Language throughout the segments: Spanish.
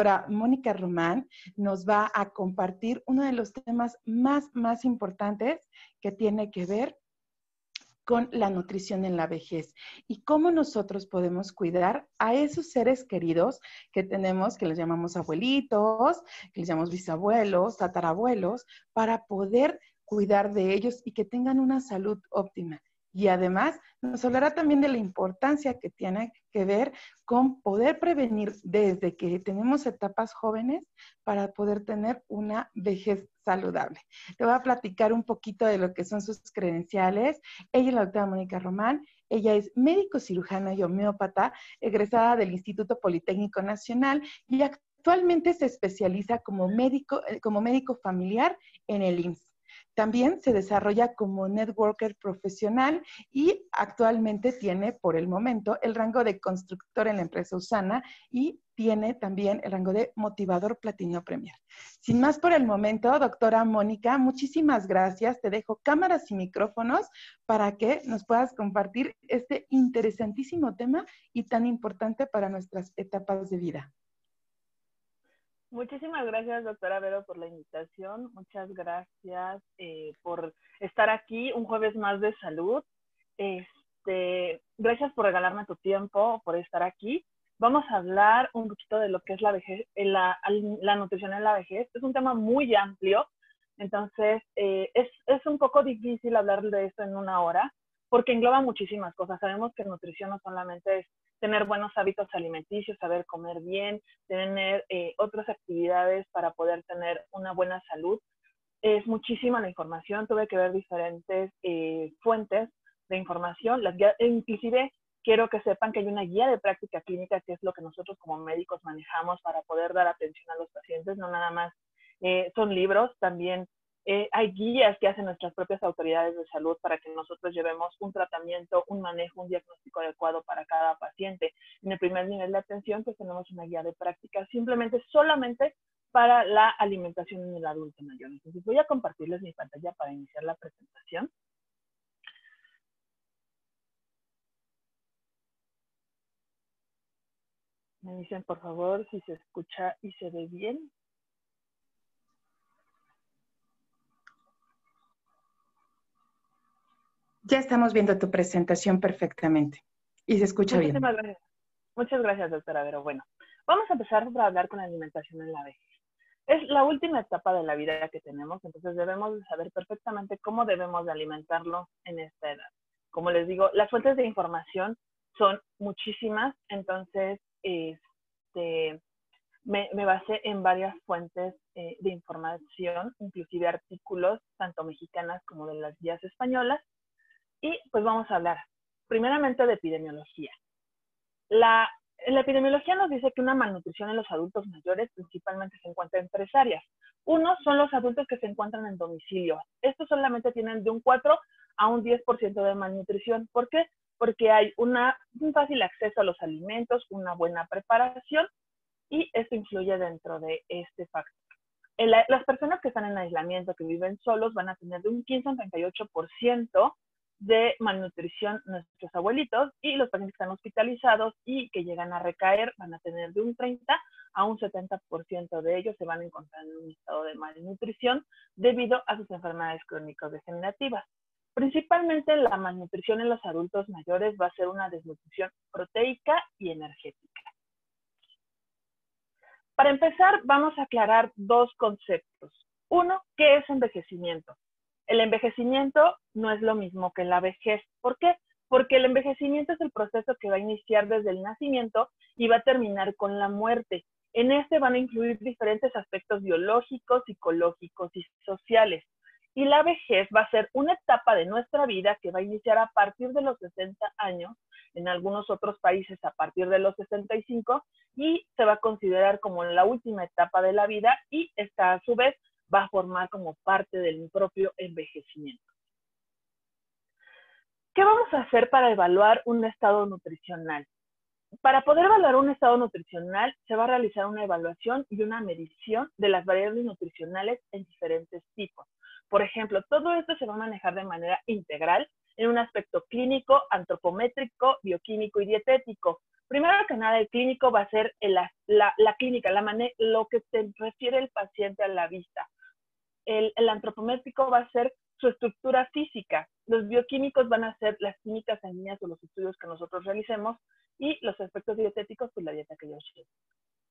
doctora Mónica Román nos va a compartir uno de los temas más, más importantes que tiene que ver con la nutrición en la vejez y cómo nosotros podemos cuidar a esos seres queridos que tenemos, que les llamamos abuelitos, que les llamamos bisabuelos, tatarabuelos, para poder cuidar de ellos y que tengan una salud óptima. Y además nos hablará también de la importancia que tiene que ver con poder prevenir desde que tenemos etapas jóvenes para poder tener una vejez saludable. Te voy a platicar un poquito de lo que son sus credenciales. Ella es la doctora Mónica Román. Ella es médico cirujana y homeópata, egresada del Instituto Politécnico Nacional y actualmente se especializa como médico, eh, como médico familiar en el IMSS. También se desarrolla como networker profesional y actualmente tiene por el momento el rango de constructor en la empresa Usana y tiene también el rango de motivador platino premier. Sin más por el momento, doctora Mónica, muchísimas gracias. Te dejo cámaras y micrófonos para que nos puedas compartir este interesantísimo tema y tan importante para nuestras etapas de vida. Muchísimas gracias, doctora Vero, por la invitación. Muchas gracias eh, por estar aquí un jueves más de salud. Este, gracias por regalarme tu tiempo, por estar aquí. Vamos a hablar un poquito de lo que es la, vejez, eh, la, nutrición en la vejez. Es un tema muy amplio, entonces eh, es, es un poco difícil hablar de esto en una hora, porque engloba muchísimas cosas. Sabemos que nutrición no solamente es tener buenos hábitos alimenticios, saber comer bien, tener eh, otras actividades para poder tener una buena salud. Es muchísima la información, tuve que ver diferentes eh, fuentes de información, las inclusive quiero que sepan que hay una guía de práctica clínica que es lo que nosotros como médicos manejamos para poder dar atención a los pacientes, no nada más eh, son libros, también eh, hay guías que hacen nuestras propias autoridades de salud para que nosotros llevemos un tratamiento, un manejo, un diagnóstico adecuado para cada paciente. En el primer nivel de atención, pues tenemos una guía de práctica simplemente solamente para la alimentación en el adulto mayor. Entonces voy a compartirles mi pantalla para iniciar la presentación. Me dicen, por favor, si se escucha y se ve bien. Ya estamos viendo tu presentación perfectamente y se escucha bien. Gracias. Muchas gracias, doctora Vero. Bueno, vamos a empezar a hablar con la alimentación en la vejez. Es la última etapa de la vida que tenemos, entonces debemos de saber perfectamente cómo debemos de alimentarlo en esta edad. Como les digo, las fuentes de información son muchísimas, entonces este, me, basé en varias fuentes eh, de información, inclusive artículos, tanto mexicanas como de las guías españolas, y pues vamos a hablar primeramente de epidemiología. La, epidemiología nos dice que una malnutrición en los adultos mayores principalmente se encuentra en tres áreas. Uno son los adultos que se encuentran en domicilio. Estos solamente tienen de un 4 a un 10% de malnutrición. ¿Por qué? Porque hay una, un fácil acceso a los alimentos, una buena preparación y esto influye dentro de este factor. las personas que están en aislamiento, que viven solos, van a tener de un 15 a un 38% de malnutrición nuestros abuelitos y los pacientes que están hospitalizados y que llegan a recaer van a tener de un 30 a un 70% de ellos se van a encontrar en un estado de malnutrición debido a sus enfermedades crónicas degenerativas. Principalmente la malnutrición en los adultos mayores va a ser una desnutrición proteica y energética. Para empezar, vamos a aclarar dos conceptos. Uno, ¿qué es envejecimiento? El envejecimiento no es lo mismo que la vejez. ¿Por qué? Porque el envejecimiento es el proceso que va a iniciar desde el nacimiento y va a terminar con la muerte. En este van a incluir diferentes aspectos biológicos, psicológicos y sociales. Y la vejez va a ser una etapa de nuestra vida que va a iniciar a partir de los 60 años, en algunos otros países a partir de los 65, y se va a considerar como la última etapa de la vida y está a su vez va a formar como parte del propio envejecimiento. ¿Qué vamos a hacer para evaluar un estado nutricional? Para poder evaluar un estado nutricional, se va a realizar una evaluación y una medición de las variables nutricionales en diferentes tipos. Por ejemplo, todo esto se va a manejar de manera integral, en un aspecto clínico, antropométrico, bioquímico y dietético. Primero que nada, el clínico va a ser la, clínica, la lo que se refiere el paciente a la vista. El, antropométrico va a ser su estructura física. Los bioquímicos van a ser las químicas sanguíneas o los estudios que nosotros realicemos y los aspectos dietéticos, pues la dieta que yo llevo.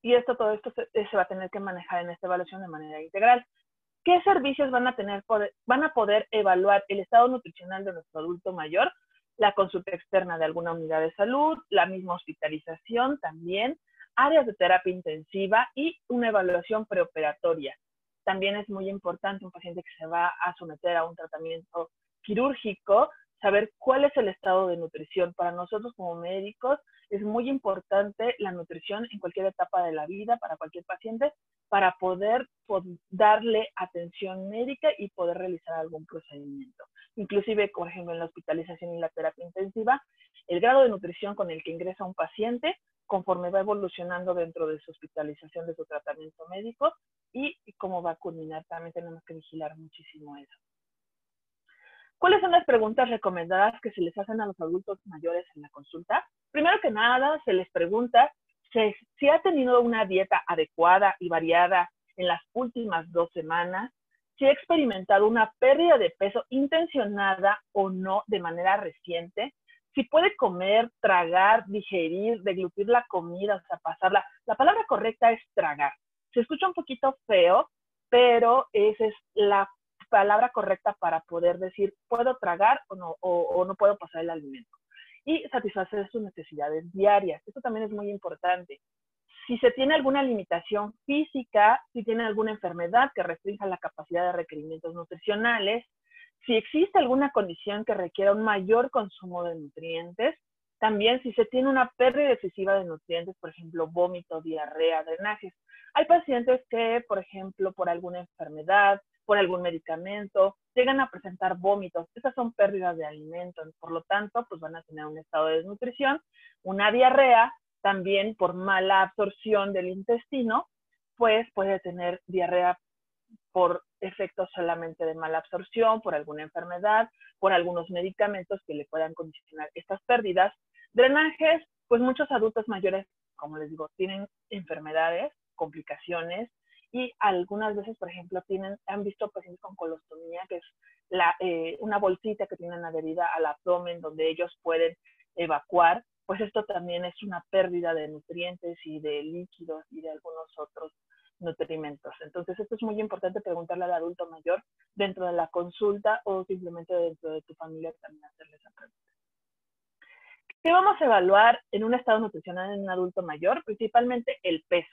Y esto, todo esto se, se, va a tener que manejar en esta evaluación de manera integral. ¿Qué servicios van a tener, van a poder evaluar el estado nutricional de nuestro adulto mayor? La consulta externa de alguna unidad de salud, la misma hospitalización también, áreas de terapia intensiva y una evaluación preoperatoria. También es muy importante un paciente que se va a someter a un tratamiento quirúrgico, saber cuál es el estado de nutrición. Para nosotros como médicos es muy importante la nutrición en cualquier etapa de la vida para cualquier paciente para poder darle atención médica y poder realizar algún procedimiento. Inclusive, por ejemplo, en la hospitalización y la terapia intensiva, el grado de nutrición con el que ingresa un paciente conforme va evolucionando dentro de su hospitalización, de su tratamiento médico y cómo va a culminar. También tenemos que vigilar muchísimo eso. ¿Cuáles son las preguntas recomendadas que se les hacen a los adultos mayores en la consulta? Primero que nada, se les pregunta si, si ha tenido una dieta adecuada y variada en las últimas dos semanas, si ha experimentado una pérdida de peso intencionada o no de manera reciente, si puede comer, tragar, digerir, deglutir la comida, o sea, pasarla. La palabra correcta es tragar. Se escucha un poquito feo, pero esa es la palabra correcta para poder decir puedo tragar o no, puedo pasar el alimento. Y satisfacer sus necesidades diarias. Esto también es muy importante. Si se tiene alguna limitación física, si tiene alguna enfermedad que restrinja la capacidad de requerimientos nutricionales, si existe alguna condición que requiera un mayor consumo de nutrientes, también si se tiene una pérdida excesiva de nutrientes, por ejemplo, vómito, diarrea, drenajes. Hay pacientes que, por ejemplo, por alguna enfermedad, por algún medicamento, llegan a presentar vómitos. Esas son pérdidas de alimento, por lo tanto, pues van a tener un estado de desnutrición, una diarrea, también por mala absorción del intestino, pues puede tener diarrea por efectos solamente de mala absorción, por alguna enfermedad, por algunos medicamentos que le puedan condicionar estas pérdidas. Drenajes, pues muchos adultos mayores, como les digo, tienen enfermedades, complicaciones, y algunas veces, por ejemplo, tienen, han visto pacientes con colostomía, que es eh, una bolsita que tienen adherida al abdomen donde ellos pueden evacuar, pues esto también es una pérdida de nutrientes y de líquidos y de algunos otros nutrimentos. Entonces, esto es muy importante preguntarle al adulto mayor dentro de la consulta o simplemente dentro de tu familia también hacerle esa pregunta. ¿Qué vamos a evaluar en un estado nutricional en un adulto mayor? Principalmente el peso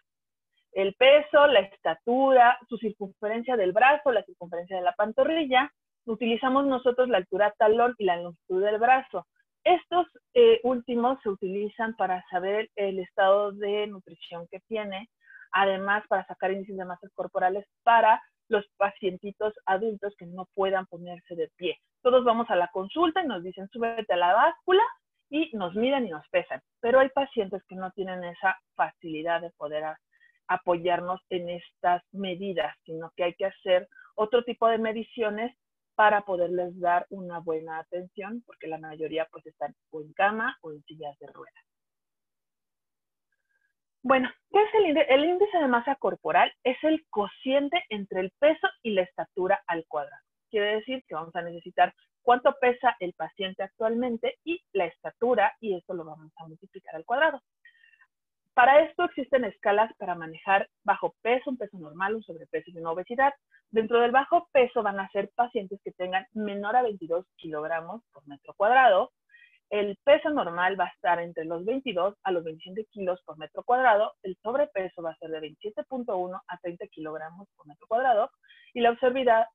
el peso, la estatura, su circunferencia del brazo, la circunferencia de la pantorrilla. Utilizamos nosotros la altura talón y la longitud del brazo. Estos eh, últimos se utilizan para saber el estado de nutrición que tiene, además para sacar índices de masas corporales para los pacientitos adultos que no puedan ponerse de pie. Todos vamos a la consulta y nos dicen, súbete a la báscula y nos miden y nos pesan, pero hay pacientes que no tienen esa facilidad de poder apoyarnos en estas medidas, sino que hay que hacer otro tipo de mediciones para poderles dar una buena atención, porque la mayoría pues están o en cama o en sillas de ruedas. Bueno, ¿qué es el índice? El índice de masa corporal es el cociente entre el peso y la estatura al cuadrado. Quiere decir que vamos a necesitar cuánto pesa el paciente actualmente y la estatura, y esto lo vamos a multiplicar al cuadrado. Para esto existen escalas para manejar bajo peso, un peso normal, un sobrepeso y una obesidad. Dentro del bajo peso van a ser pacientes que tengan menor a 22 kilogramos por metro cuadrado. El peso normal va a estar entre los 22 a los 27 kilos por metro cuadrado. El sobrepeso va a ser de 27.1 a 30 kilogramos por metro cuadrado. Y la,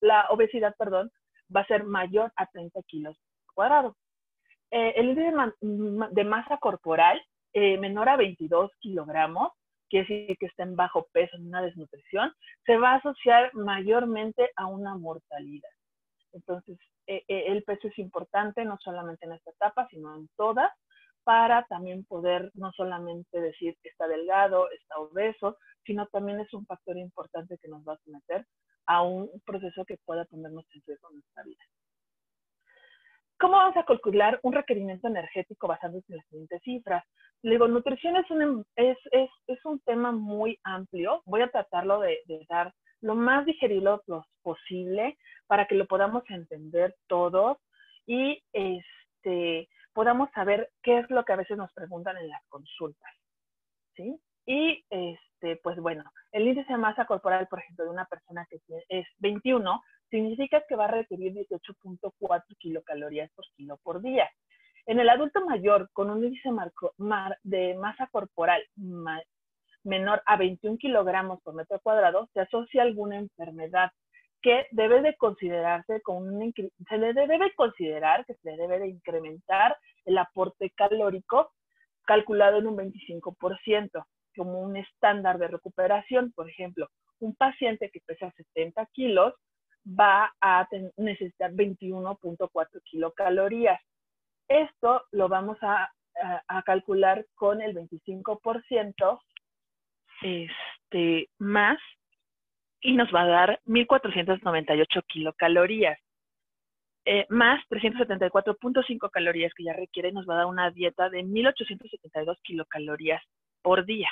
la obesidad perdón, va a ser mayor a 30 kilos por cuadrado. Eh, el índice de masa corporal eh, menor a 22 kilogramos, quiere decir que está en bajo peso, en una desnutrición, se va a asociar mayormente a una mortalidad. Entonces, eh, eh, el peso es importante no solamente en esta etapa, sino en todas, para también poder no solamente decir está delgado, está obeso, sino también es un factor importante que nos va a someter a un proceso que pueda ponernos en riesgo en nuestra vida. ¿Cómo vamos a calcular un requerimiento energético basándose en las siguientes cifras? Le digo, nutrición es un, es, es, es un tema muy amplio. Voy a tratarlo de dar lo más digerible posible para que lo podamos entender todos y este, podamos saber qué es lo que a veces nos preguntan en las consultas. ¿sí? Y este, pues bueno, el índice de masa corporal, por ejemplo, de una persona que es 21, significa que va a requerir 18.4 kilocalorías por kilo por día. En el adulto mayor, con un índice de masa corporal menor a 21 kilogramos por metro cuadrado, se asocia a alguna enfermedad que debe de considerarse con un, se le debe considerar que se debe de incrementar el aporte calórico calculado en un 25% como un estándar de recuperación. Por ejemplo, un paciente que pesa 70 kilos va a necesitar 21.4 kilocalorías. Esto lo vamos a, calcular con el 25% este, más y nos va a dar 1.498 kilocalorías. Eh, más 374.5 calorías que ya requiere, nos va a dar una dieta de 1.872 kilocalorías por día.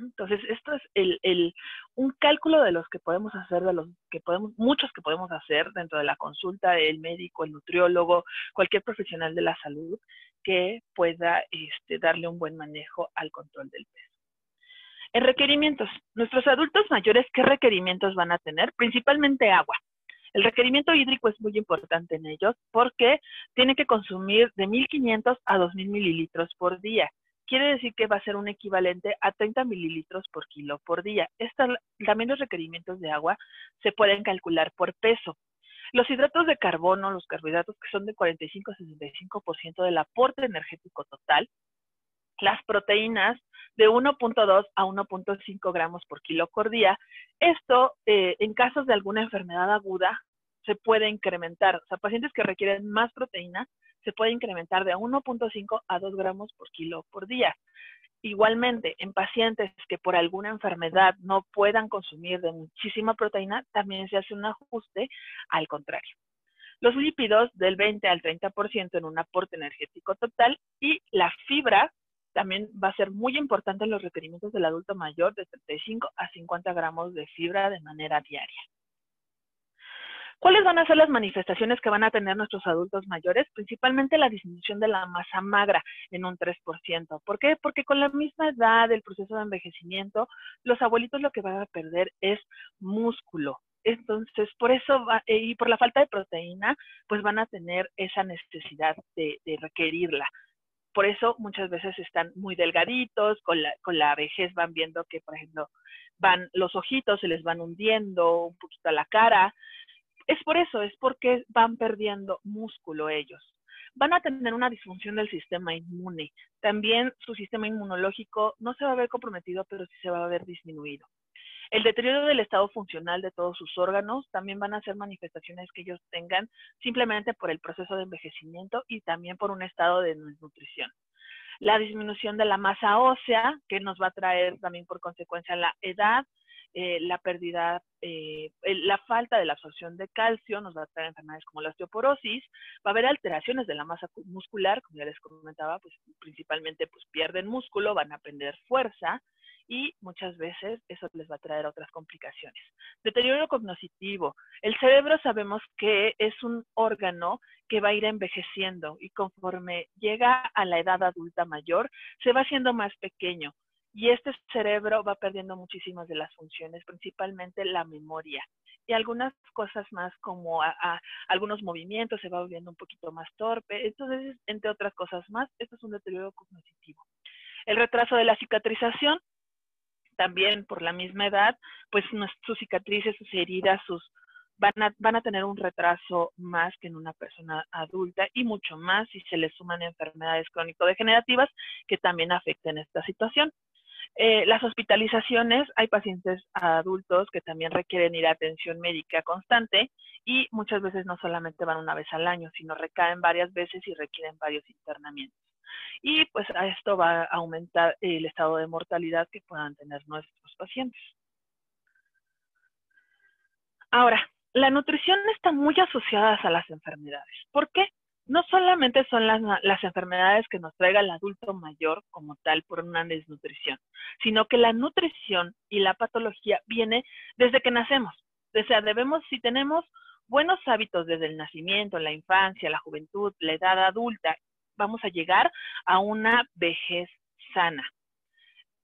Entonces, esto es el, el, un cálculo de los que podemos hacer, de los que podemos, muchos que podemos hacer dentro de la consulta, el médico, el nutriólogo, cualquier profesional de la salud que pueda este, darle un buen manejo al control del peso. En requerimientos, nuestros adultos mayores, ¿qué requerimientos van a tener? Principalmente agua. El requerimiento hídrico es muy importante en ellos porque tienen que consumir de 1.500 a 2.000 mililitros por día. Quiere decir que va a ser un equivalente a 30 mililitros por kilo por día. también los requerimientos de agua se pueden calcular por peso. Los hidratos de carbono, los carbohidratos que son de 45 a 65% del aporte energético total, las proteínas de 1.2 a 1.5 gramos por kilo por día. Esto, eh, en casos de alguna enfermedad aguda, se puede incrementar. O sea, pacientes que requieren más proteína, se puede incrementar de 1.5 a 2 gramos por kilo por día. Igualmente, en pacientes que por alguna enfermedad no puedan consumir de muchísima proteína, también se hace un ajuste al contrario. Los lípidos del 20 al 30% en un aporte energético total y la fibra también va a ser muy importante los requerimientos del adulto mayor de 35 a 50 gramos de fibra de manera diaria. ¿Cuáles van a ser las manifestaciones que van a tener nuestros adultos mayores? Principalmente la disminución de la masa magra en un 3%. ¿Por qué? Porque con la misma edad del proceso de envejecimiento, los abuelitos lo que van a perder es músculo. Entonces, por eso, eh, y por la falta de proteína, pues van a tener esa necesidad de requerirla por eso muchas veces están muy delgaditos, con la, con la vejez van viendo que, por ejemplo, van los ojitos, se les van hundiendo un poquito a la cara. Es por eso, es porque van perdiendo músculo ellos. Van a tener una disfunción del sistema inmune. También su sistema inmunológico no se va a ver comprometido, pero sí se va a ver disminuido. El deterioro del estado funcional de todos sus órganos también van a ser manifestaciones que ellos tengan simplemente por el proceso de envejecimiento y también por un estado de nutrición. La disminución de la masa ósea, que nos va a traer también por consecuencia la edad, eh, la pérdida, eh, la falta de la absorción de calcio nos va a traer enfermedades como la osteoporosis, va a haber alteraciones de la masa muscular, como ya les comentaba, pues principalmente pues pierden músculo, van a perder fuerza, y muchas veces eso les va a traer otras complicaciones. Deterioro cognitivo. El cerebro sabemos que es un órgano que va a ir envejeciendo y conforme llega a la edad adulta mayor, se va haciendo más pequeño. Y este cerebro va perdiendo muchísimas de las funciones, principalmente la memoria. Y algunas cosas más como algunos movimientos se va volviendo un poquito más torpe. Entonces, entre otras cosas más, esto es un deterioro cognitivo. El retraso de la cicatrización, también por la misma edad, pues sus cicatrices, sus heridas, sus van a, van a tener un retraso más que en una persona adulta y mucho más si se le suman enfermedades crónico-degenerativas que también afecten esta situación. Eh, las hospitalizaciones, hay pacientes adultos que también requieren ir a atención médica constante y muchas veces no solamente van una vez al año, sino recaen varias veces y requieren varios internamientos y pues a esto va a aumentar el estado de mortalidad que puedan tener nuestros pacientes. Ahora, la nutrición está muy asociada a las enfermedades. ¿Por qué? no solamente son las, enfermedades que nos traiga el adulto mayor como tal por una desnutrición, sino que la nutrición y la patología viene desde que nacemos. O sea, debemos, si tenemos buenos hábitos desde el nacimiento, la infancia, la juventud, la edad adulta, vamos a llegar a una vejez sana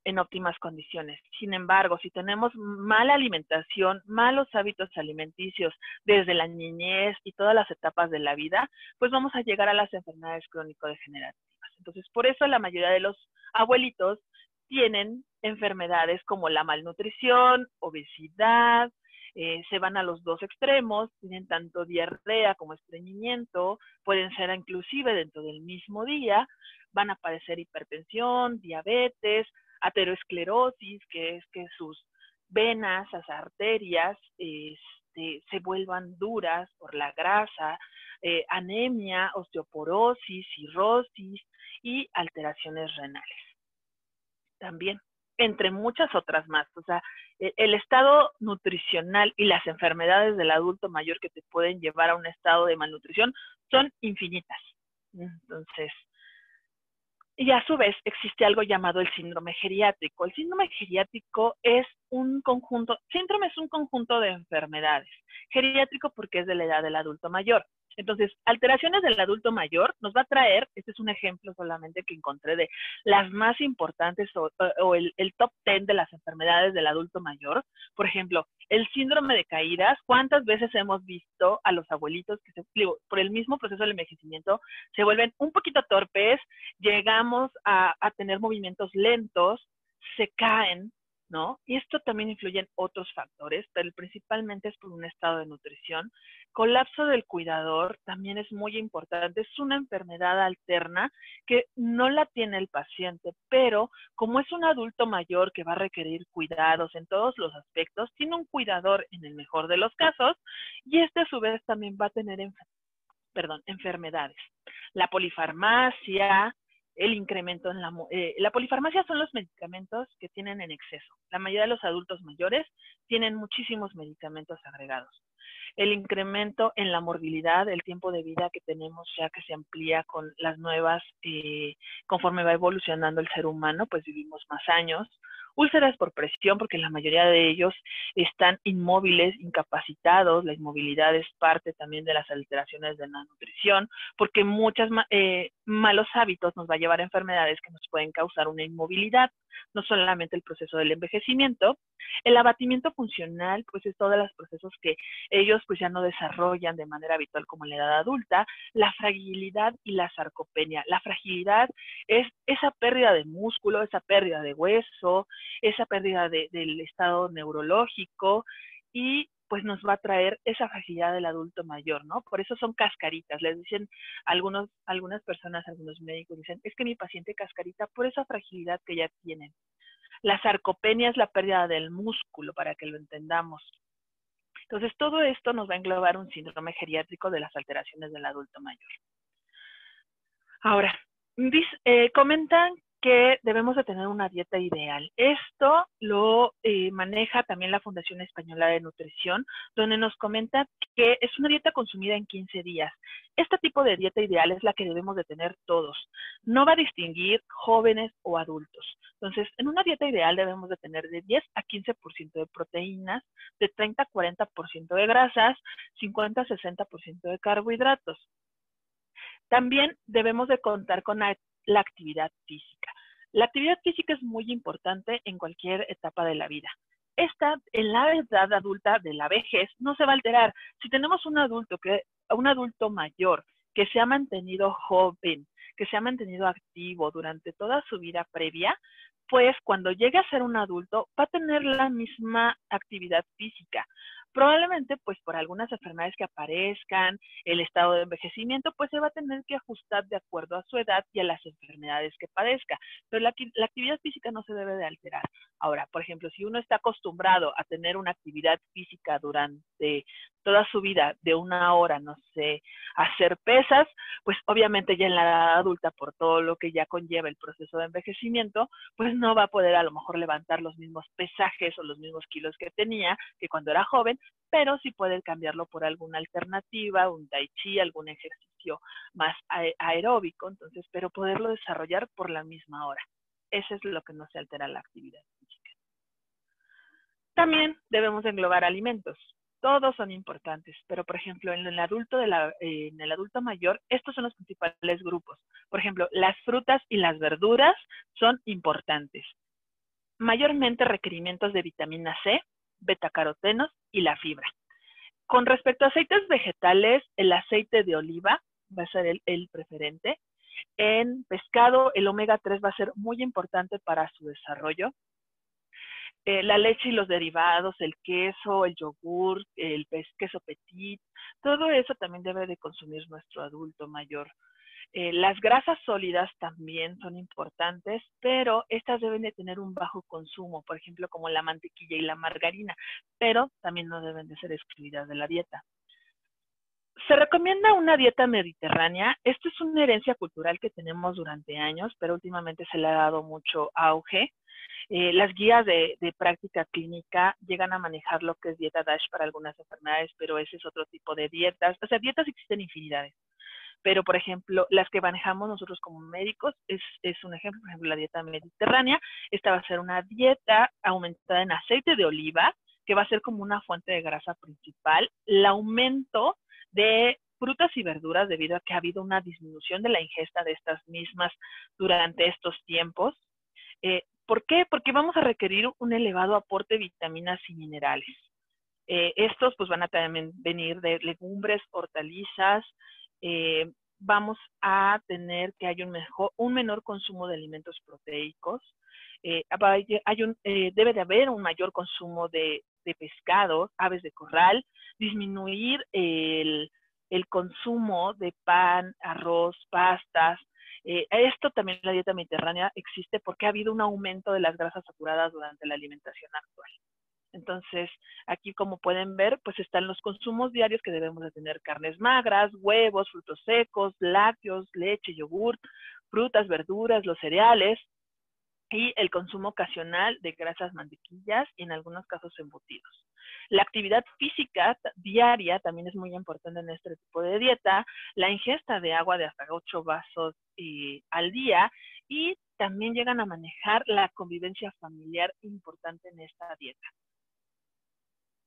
en óptimas condiciones. Sin embargo, si tenemos mala alimentación, malos hábitos alimenticios desde la niñez y todas las etapas de la vida, pues vamos a llegar a las enfermedades crónico-degenerativas. Entonces, por eso la mayoría de los abuelitos tienen enfermedades como la malnutrición, obesidad, eh, se van a los dos extremos, tienen tanto diarrea como estreñimiento, pueden ser inclusive dentro del mismo día, van a padecer hipertensión, diabetes, ateroesclerosis, que es que sus venas, las arterias, este, se vuelvan duras por la grasa, eh, anemia, osteoporosis, cirrosis y alteraciones renales. También, entre muchas otras más. O sea, e, el estado nutricional y las enfermedades del adulto mayor que te pueden llevar a un estado de malnutrición son infinitas. Entonces, y a su vez existe algo llamado el síndrome geriátrico. El síndrome geriátrico es un conjunto, síndrome es un conjunto de enfermedades. Geriátrico porque es de la edad del adulto mayor. Entonces, alteraciones del adulto mayor nos va a traer, este es un ejemplo solamente que encontré de las más importantes o, el, top 10 de las enfermedades del adulto mayor. Por ejemplo, el síndrome de caídas, ¿cuántas veces hemos visto a los abuelitos que se, por el mismo proceso del envejecimiento se vuelven un poquito torpes, llegamos a, a tener movimientos lentos, se caen, ¿no? Y esto también influye en otros factores, pero principalmente es por un estado de nutrición. Colapso del cuidador también es muy importante, es una enfermedad alterna que no la tiene el paciente, pero como es un adulto mayor que va a requerir cuidados en todos los aspectos, tiene un cuidador en el mejor de los casos y este a su vez también va a tener perdón, enfermedades. La polifarmacia, el incremento en la, eh, la polifarmacia son los medicamentos que tienen en exceso. La mayoría de los adultos mayores tienen muchísimos medicamentos agregados. El incremento en la morbilidad, el tiempo de vida que tenemos ya que se amplía con las nuevas, eh, conforme va evolucionando el ser humano, pues vivimos más años úlceras por presión, porque la mayoría de ellos están inmóviles, incapacitados, la inmovilidad es parte también de las alteraciones de la nutrición, porque muchos eh, malos hábitos nos va a llevar a enfermedades que nos pueden causar una inmovilidad, no solamente el proceso del envejecimiento, el abatimiento funcional, pues es todos los procesos que ellos pues ya no desarrollan de manera habitual como en la edad adulta, la fragilidad y la sarcopenia. La fragilidad es esa pérdida de músculo, esa pérdida de hueso, esa pérdida del estado neurológico y pues nos va a traer esa fragilidad del adulto mayor, ¿no? Por eso son cascaritas. Les dicen algunos, algunas personas, algunos médicos dicen, es que mi paciente cascarita por esa fragilidad que ya tienen. La sarcopenia es la pérdida del músculo, para que lo entendamos. Entonces, todo esto nos va a englobar un síndrome geriátrico de las alteraciones del adulto mayor. Ahora, eh, comentan que debemos de tener una dieta ideal. Esto lo eh, maneja también la Fundación Española de Nutrición, donde nos comenta que es una dieta consumida en 15 días. Este tipo de dieta ideal es la que debemos de tener todos. No va a distinguir jóvenes o adultos. Entonces, en una dieta ideal debemos de tener de 10 a 15% de proteínas, de 30 a 40% de grasas, 50 a 60% de carbohidratos. También debemos de contar con la actividad física. La actividad física es muy importante en cualquier etapa de la vida. Esta, en la edad adulta de la vejez, no se va a alterar. Si tenemos un adulto, que, un adulto mayor que se ha mantenido joven, que se ha mantenido activo durante toda su vida previa, pues cuando llegue a ser un adulto va a tener la misma actividad física probablemente pues por algunas enfermedades que aparezcan, el estado de envejecimiento, pues se va a tener que ajustar de acuerdo a su edad y a las enfermedades que padezca. Pero la, actividad física no se debe de alterar. Ahora, por ejemplo, si uno está acostumbrado a tener una actividad física durante toda su vida de una hora, no sé, hacer pesas, pues obviamente ya en la edad adulta, por todo lo que ya conlleva el proceso de envejecimiento, pues no va a poder a lo mejor levantar los mismos pesajes o los mismos kilos que tenía que cuando era joven, pero sí puede cambiarlo por alguna alternativa, un tai chi, algún ejercicio más aeróbico, entonces, pero poderlo desarrollar por la misma hora. Eso es lo que no se altera la actividad física. También debemos englobar alimentos todos son importantes, pero por ejemplo, en el adulto en el adulto mayor, estos son los principales grupos. Por ejemplo, las frutas y las verduras son importantes. Mayormente requerimientos de vitamina C, betacarotenos y la fibra. Con respecto a aceites vegetales, el aceite de oliva va a ser el, preferente. En pescado, el omega 3 va a ser muy importante para su desarrollo. Eh, la leche y los derivados, el queso, el yogur, el queso petit, todo eso también debe de consumir nuestro adulto mayor. Eh, las grasas sólidas también son importantes, pero estas deben de tener un bajo consumo, por ejemplo, como la mantequilla y la margarina, pero también no deben de ser excluidas de la dieta. Se recomienda una dieta mediterránea. Esto es una herencia cultural que tenemos durante años, pero últimamente se le ha dado mucho auge. Eh, las guías de, práctica clínica llegan a manejar lo que es dieta DASH para algunas enfermedades, pero ese es otro tipo de dietas. O sea, dietas existen infinidades. Pero, por ejemplo, las que manejamos nosotros como médicos es, es un ejemplo, por ejemplo, la dieta mediterránea. Esta va a ser una dieta aumentada en aceite de oliva, que va a ser como una fuente de grasa principal. El aumento de frutas y verduras debido a que ha habido una disminución de la ingesta de estas mismas durante estos tiempos. Eh, ¿Por qué? Porque vamos a requerir un elevado aporte de vitaminas y minerales. Eh, estos pues van a también venir de legumbres, hortalizas. Eh, vamos a tener que hay un, mejor, un menor consumo de alimentos proteicos. Eh, hay un, debe de haber un mayor consumo de, de pescado, aves de corral, disminuir el, el consumo de pan, arroz, pastas, eh, esto también la dieta mediterránea existe porque ha habido un aumento de las grasas saturadas durante la alimentación actual. Entonces, aquí como pueden ver, pues están los consumos diarios que debemos de tener carnes magras, huevos, frutos secos, lácteos, leche, yogur, frutas, verduras, los cereales y el consumo ocasional de grasas mantequillas y en algunos casos embutidos. La actividad física diaria también es muy importante en este tipo de dieta, la ingesta de agua de hasta 8 vasos eh, al día y también llegan a manejar la convivencia familiar importante en esta dieta.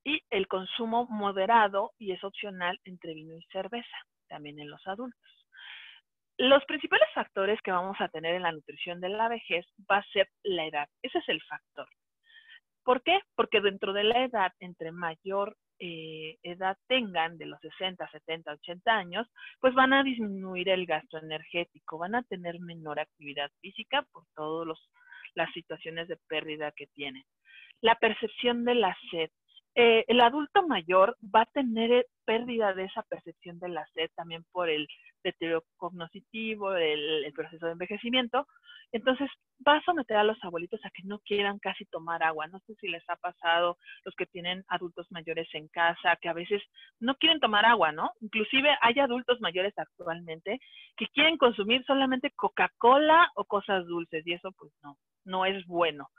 Y el consumo moderado y es opcional entre vino y cerveza, también en los adultos. Los principales factores que vamos a tener en la nutrición de la vejez va a ser la edad. Ese es el factor. ¿Por qué? Porque dentro de la edad, entre mayor eh, edad tengan, de los 60, 70, 80 años, pues van a disminuir el gasto energético, van a tener menor actividad física por todas las situaciones de pérdida que tienen. La percepción de la sed. Eh, el adulto mayor va a tener eh, pérdida de esa percepción de la sed también por el deterioro cognitivo, el, proceso de envejecimiento. Entonces, va a someter a los abuelitos a que no quieran casi tomar agua. No sé si les ha pasado los que tienen adultos mayores en casa, que a veces no quieren tomar agua, ¿no? Inclusive hay adultos mayores actualmente que quieren consumir solamente Coca-Cola o cosas dulces y eso pues no, no es bueno.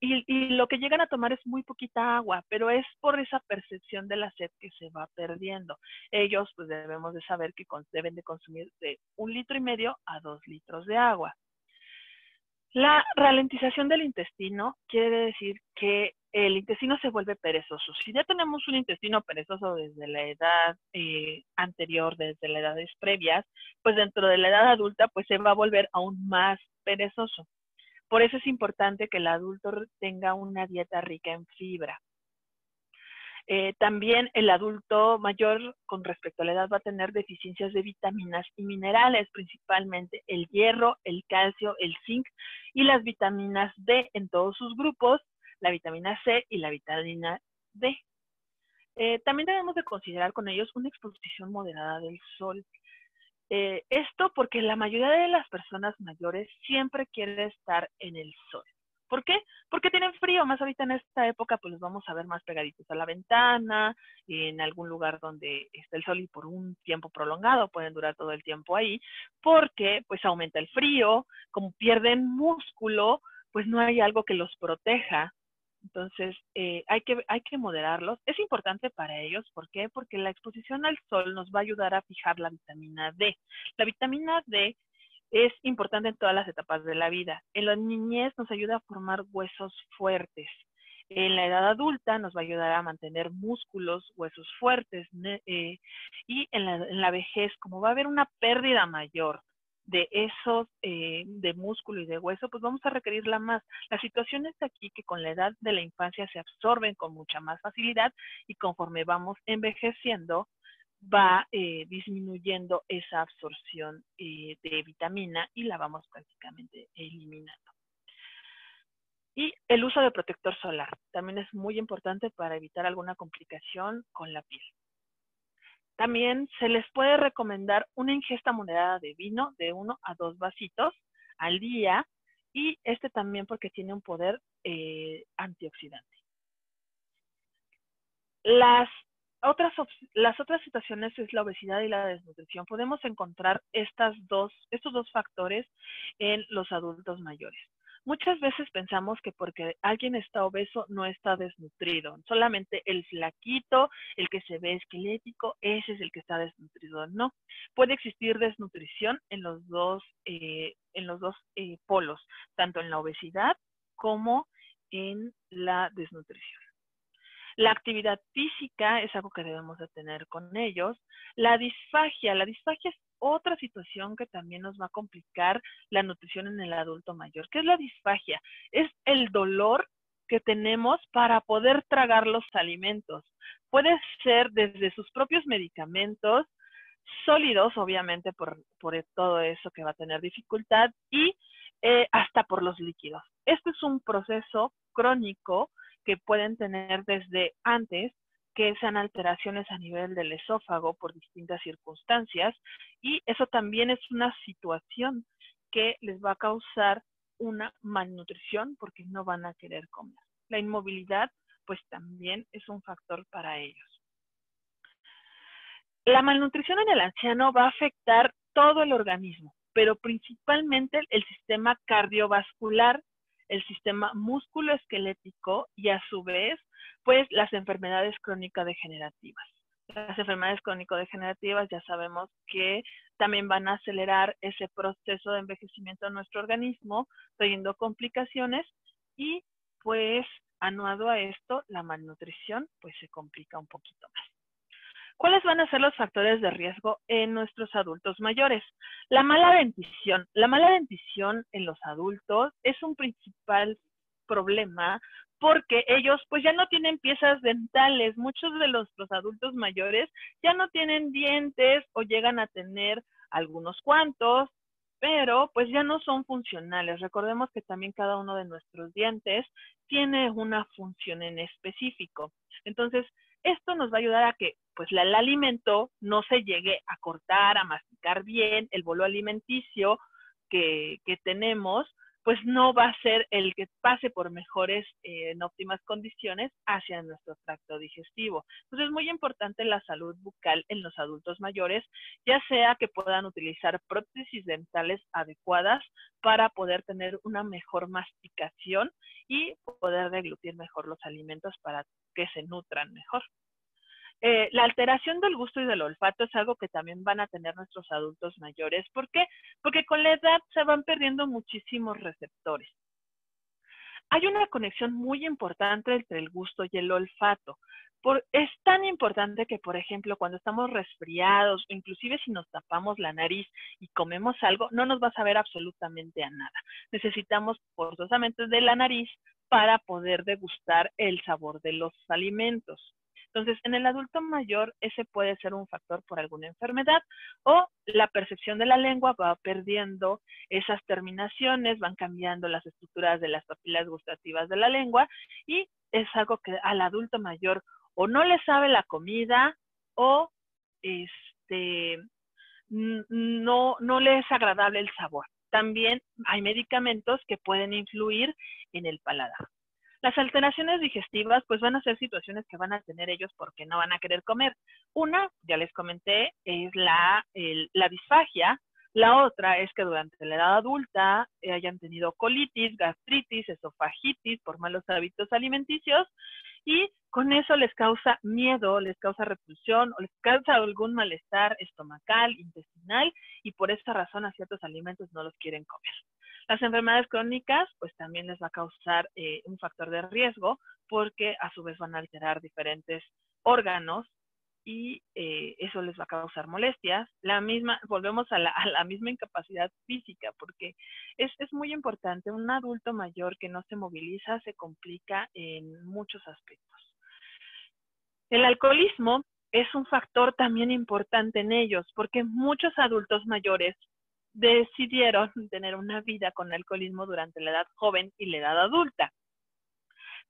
Y, y, lo que llegan a tomar es muy poquita agua, pero es por esa percepción de la sed que se va perdiendo. Ellos, pues debemos de saber que deben de consumir de un litro y medio a dos litros de agua. La ralentización del intestino quiere decir que el intestino se vuelve perezoso. Si ya tenemos un intestino perezoso desde la edad eh, anterior, desde las edades previas, pues dentro de la edad adulta, pues se va a volver aún más perezoso. Por eso es importante que el adulto tenga una dieta rica en fibra. Eh, también el adulto mayor con respecto a la edad va a tener deficiencias de vitaminas y minerales, principalmente el hierro, el calcio, el zinc y las vitaminas D en todos sus grupos, la vitamina C y la vitamina D. Eh, también debemos de considerar con ellos una exposición moderada del sol. Eh, esto porque la mayoría de las personas mayores siempre quiere estar en el sol. ¿Por qué? porque tienen frío, más ahorita en esta época pues los vamos a ver más pegaditos a la ventana, en algún lugar donde está el sol y por un tiempo prolongado pueden durar todo el tiempo ahí, porque pues aumenta el frío, como pierden músculo, pues no hay algo que los proteja. Entonces, eh, hay, que, hay que moderarlos. Es importante para ellos, ¿por qué? Porque la exposición al sol nos va a ayudar a fijar la vitamina D. La vitamina D es importante en todas las etapas de la vida. En la niñez nos ayuda a formar huesos fuertes. En la edad adulta nos va a ayudar a mantener músculos, huesos fuertes. Eh, y en la, en la, vejez, como va a haber una pérdida mayor de esos, eh, de músculo y de hueso, pues vamos a requerirla más. La situación es aquí que con la edad de la infancia se absorben con mucha más facilidad y conforme vamos envejeciendo, va eh, disminuyendo esa absorción eh, de vitamina y la vamos prácticamente eliminando. Y el uso de protector solar también es muy importante para evitar alguna complicación con la piel. También se les puede recomendar una ingesta moderada de vino de uno a dos vasitos al día y este también porque tiene un poder eh, antioxidante. Las otras, las otras situaciones es la obesidad y la desnutrición. Podemos encontrar dos, estos dos factores en los adultos mayores. Muchas veces pensamos que porque alguien está obeso no está desnutrido. Solamente el flaquito, el que se ve esquelético, ese es el que está desnutrido. No, puede existir desnutrición en los dos, eh, en los dos eh, polos, tanto en la obesidad como en la desnutrición. La actividad física es algo que debemos de tener con ellos. La disfagia, la disfagia es otra situación que también nos va a complicar la nutrición en el adulto mayor. ¿Qué es la disfagia? Es el dolor que tenemos para poder tragar los alimentos. Puede ser desde sus propios medicamentos, sólidos, obviamente, por, todo eso que va a tener dificultad, y eh, hasta por los líquidos. Este es un proceso crónico que pueden tener desde antes, que sean alteraciones a nivel del esófago por distintas circunstancias, y eso también es una situación que les va a causar una malnutrición porque no van a querer comer. La inmovilidad, pues también es un factor para ellos. La malnutrición en el anciano va a afectar todo el organismo, pero principalmente el sistema cardiovascular el sistema músculo-esquelético y a su vez, pues las enfermedades crónico-degenerativas. Las enfermedades crónico-degenerativas ya sabemos que también van a acelerar ese proceso de envejecimiento de nuestro organismo, trayendo complicaciones y pues anuado a esto, la malnutrición pues se complica un poquito más. ¿Cuáles van a ser los factores de riesgo en nuestros adultos mayores? La mala dentición. La mala dentición en los adultos es un principal problema porque ellos pues ya no tienen piezas dentales. Muchos de los, adultos mayores ya no tienen dientes o llegan a tener algunos cuantos, pero pues ya no son funcionales. Recordemos que también cada uno de nuestros dientes tiene una función en específico. Entonces, esto nos va a ayudar a que pues el alimento no se llegue a cortar, a masticar bien, el bolo alimenticio que, tenemos, pues no va a ser el que pase por mejores, eh, en óptimas condiciones hacia nuestro tracto digestivo. Entonces es muy importante la salud bucal en los adultos mayores, ya sea que puedan utilizar prótesis dentales adecuadas para poder tener una mejor masticación y poder deglutir mejor los alimentos para que se nutran mejor. Eh, la alteración del gusto y del olfato es algo que también van a tener nuestros adultos mayores. ¿Por qué? Porque con la edad se van perdiendo muchísimos receptores. Hay una conexión muy importante entre el gusto y el olfato. es tan importante que, por ejemplo, cuando estamos resfriados o inclusive si nos tapamos la nariz y comemos algo, no nos va a saber absolutamente a nada. Necesitamos forzosamente de la nariz para poder degustar el sabor de los alimentos. Entonces, en el adulto mayor, ese puede ser un factor por alguna enfermedad o la percepción de la lengua va perdiendo esas terminaciones, van cambiando las estructuras de las papilas gustativas de la lengua y es algo que al adulto mayor o no le sabe la comida o este no, no le es agradable el sabor. También hay medicamentos que pueden influir en el paladar. Las alteraciones digestivas pues van a ser situaciones que van a tener ellos porque no van a querer comer. Una, ya les comenté, es la, la disfagia. La otra es que durante la edad adulta eh, hayan tenido colitis, gastritis, esofagitis por malos hábitos alimenticios y con eso les causa miedo, les causa repulsión o les causa algún malestar estomacal, intestinal y por esa razón a ciertos alimentos no los quieren comer. Las enfermedades crónicas, pues también les va a causar eh, un factor de riesgo porque a su vez van a alterar diferentes órganos y eh, eso les va a causar molestias. La misma, volvemos a la, misma incapacidad física, porque es, es, muy importante, un adulto mayor que no se moviliza se complica en muchos aspectos. El alcoholismo es un factor también importante en ellos, porque muchos adultos mayores decidieron tener una vida con alcoholismo durante la edad joven y la edad adulta.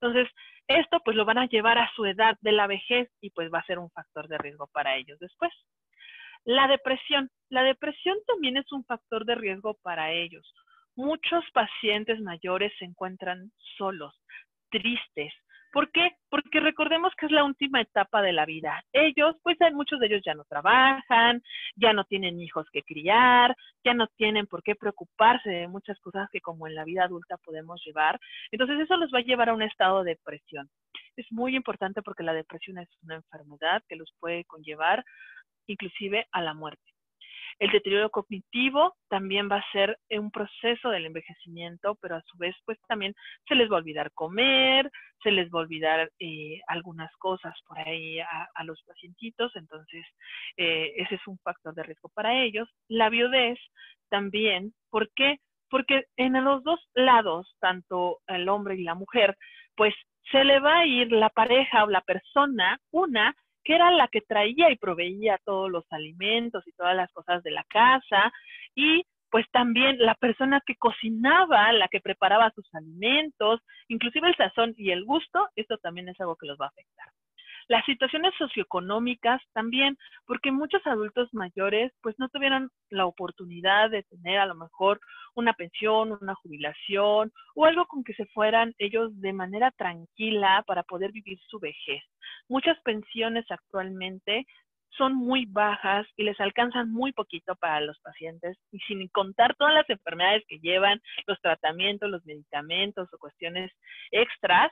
Entonces, esto pues lo van a llevar a su edad de la vejez y pues va a ser un factor de riesgo para ellos después. La depresión. La depresión también es un factor de riesgo para ellos. Muchos pacientes mayores se encuentran solos, tristes, ¿Por qué? Porque recordemos que es la última etapa de la vida. Ellos, pues hay muchos de ellos ya no trabajan, ya no tienen hijos que criar, ya no tienen por qué preocuparse de muchas cosas que como en la vida adulta podemos llevar. Entonces eso los va a llevar a un estado de depresión. Es muy importante porque la depresión es una enfermedad que los puede conllevar inclusive a la muerte. El deterioro cognitivo también va a ser un proceso del envejecimiento, pero a su vez, pues también se les va a olvidar comer, se les va a olvidar eh, algunas cosas por ahí a, los pacientitos, entonces eh, ese es un factor de riesgo para ellos. La viudez también, ¿por qué? Porque en los dos lados, tanto el hombre y la mujer, pues se le va a ir la pareja o la persona, una que era la que traía y proveía todos los alimentos y todas las cosas de la casa, y pues también la persona que cocinaba, la que preparaba sus alimentos, inclusive el sazón y el gusto, esto también es algo que los va a afectar. Las situaciones socioeconómicas también, porque muchos adultos mayores pues no tuvieron la oportunidad de tener a lo mejor una pensión, una jubilación o algo con que se fueran ellos de manera tranquila para poder vivir su vejez. Muchas pensiones actualmente son muy bajas y les alcanzan muy poquito para los pacientes y sin contar todas las enfermedades que llevan, los tratamientos, los medicamentos o cuestiones extras,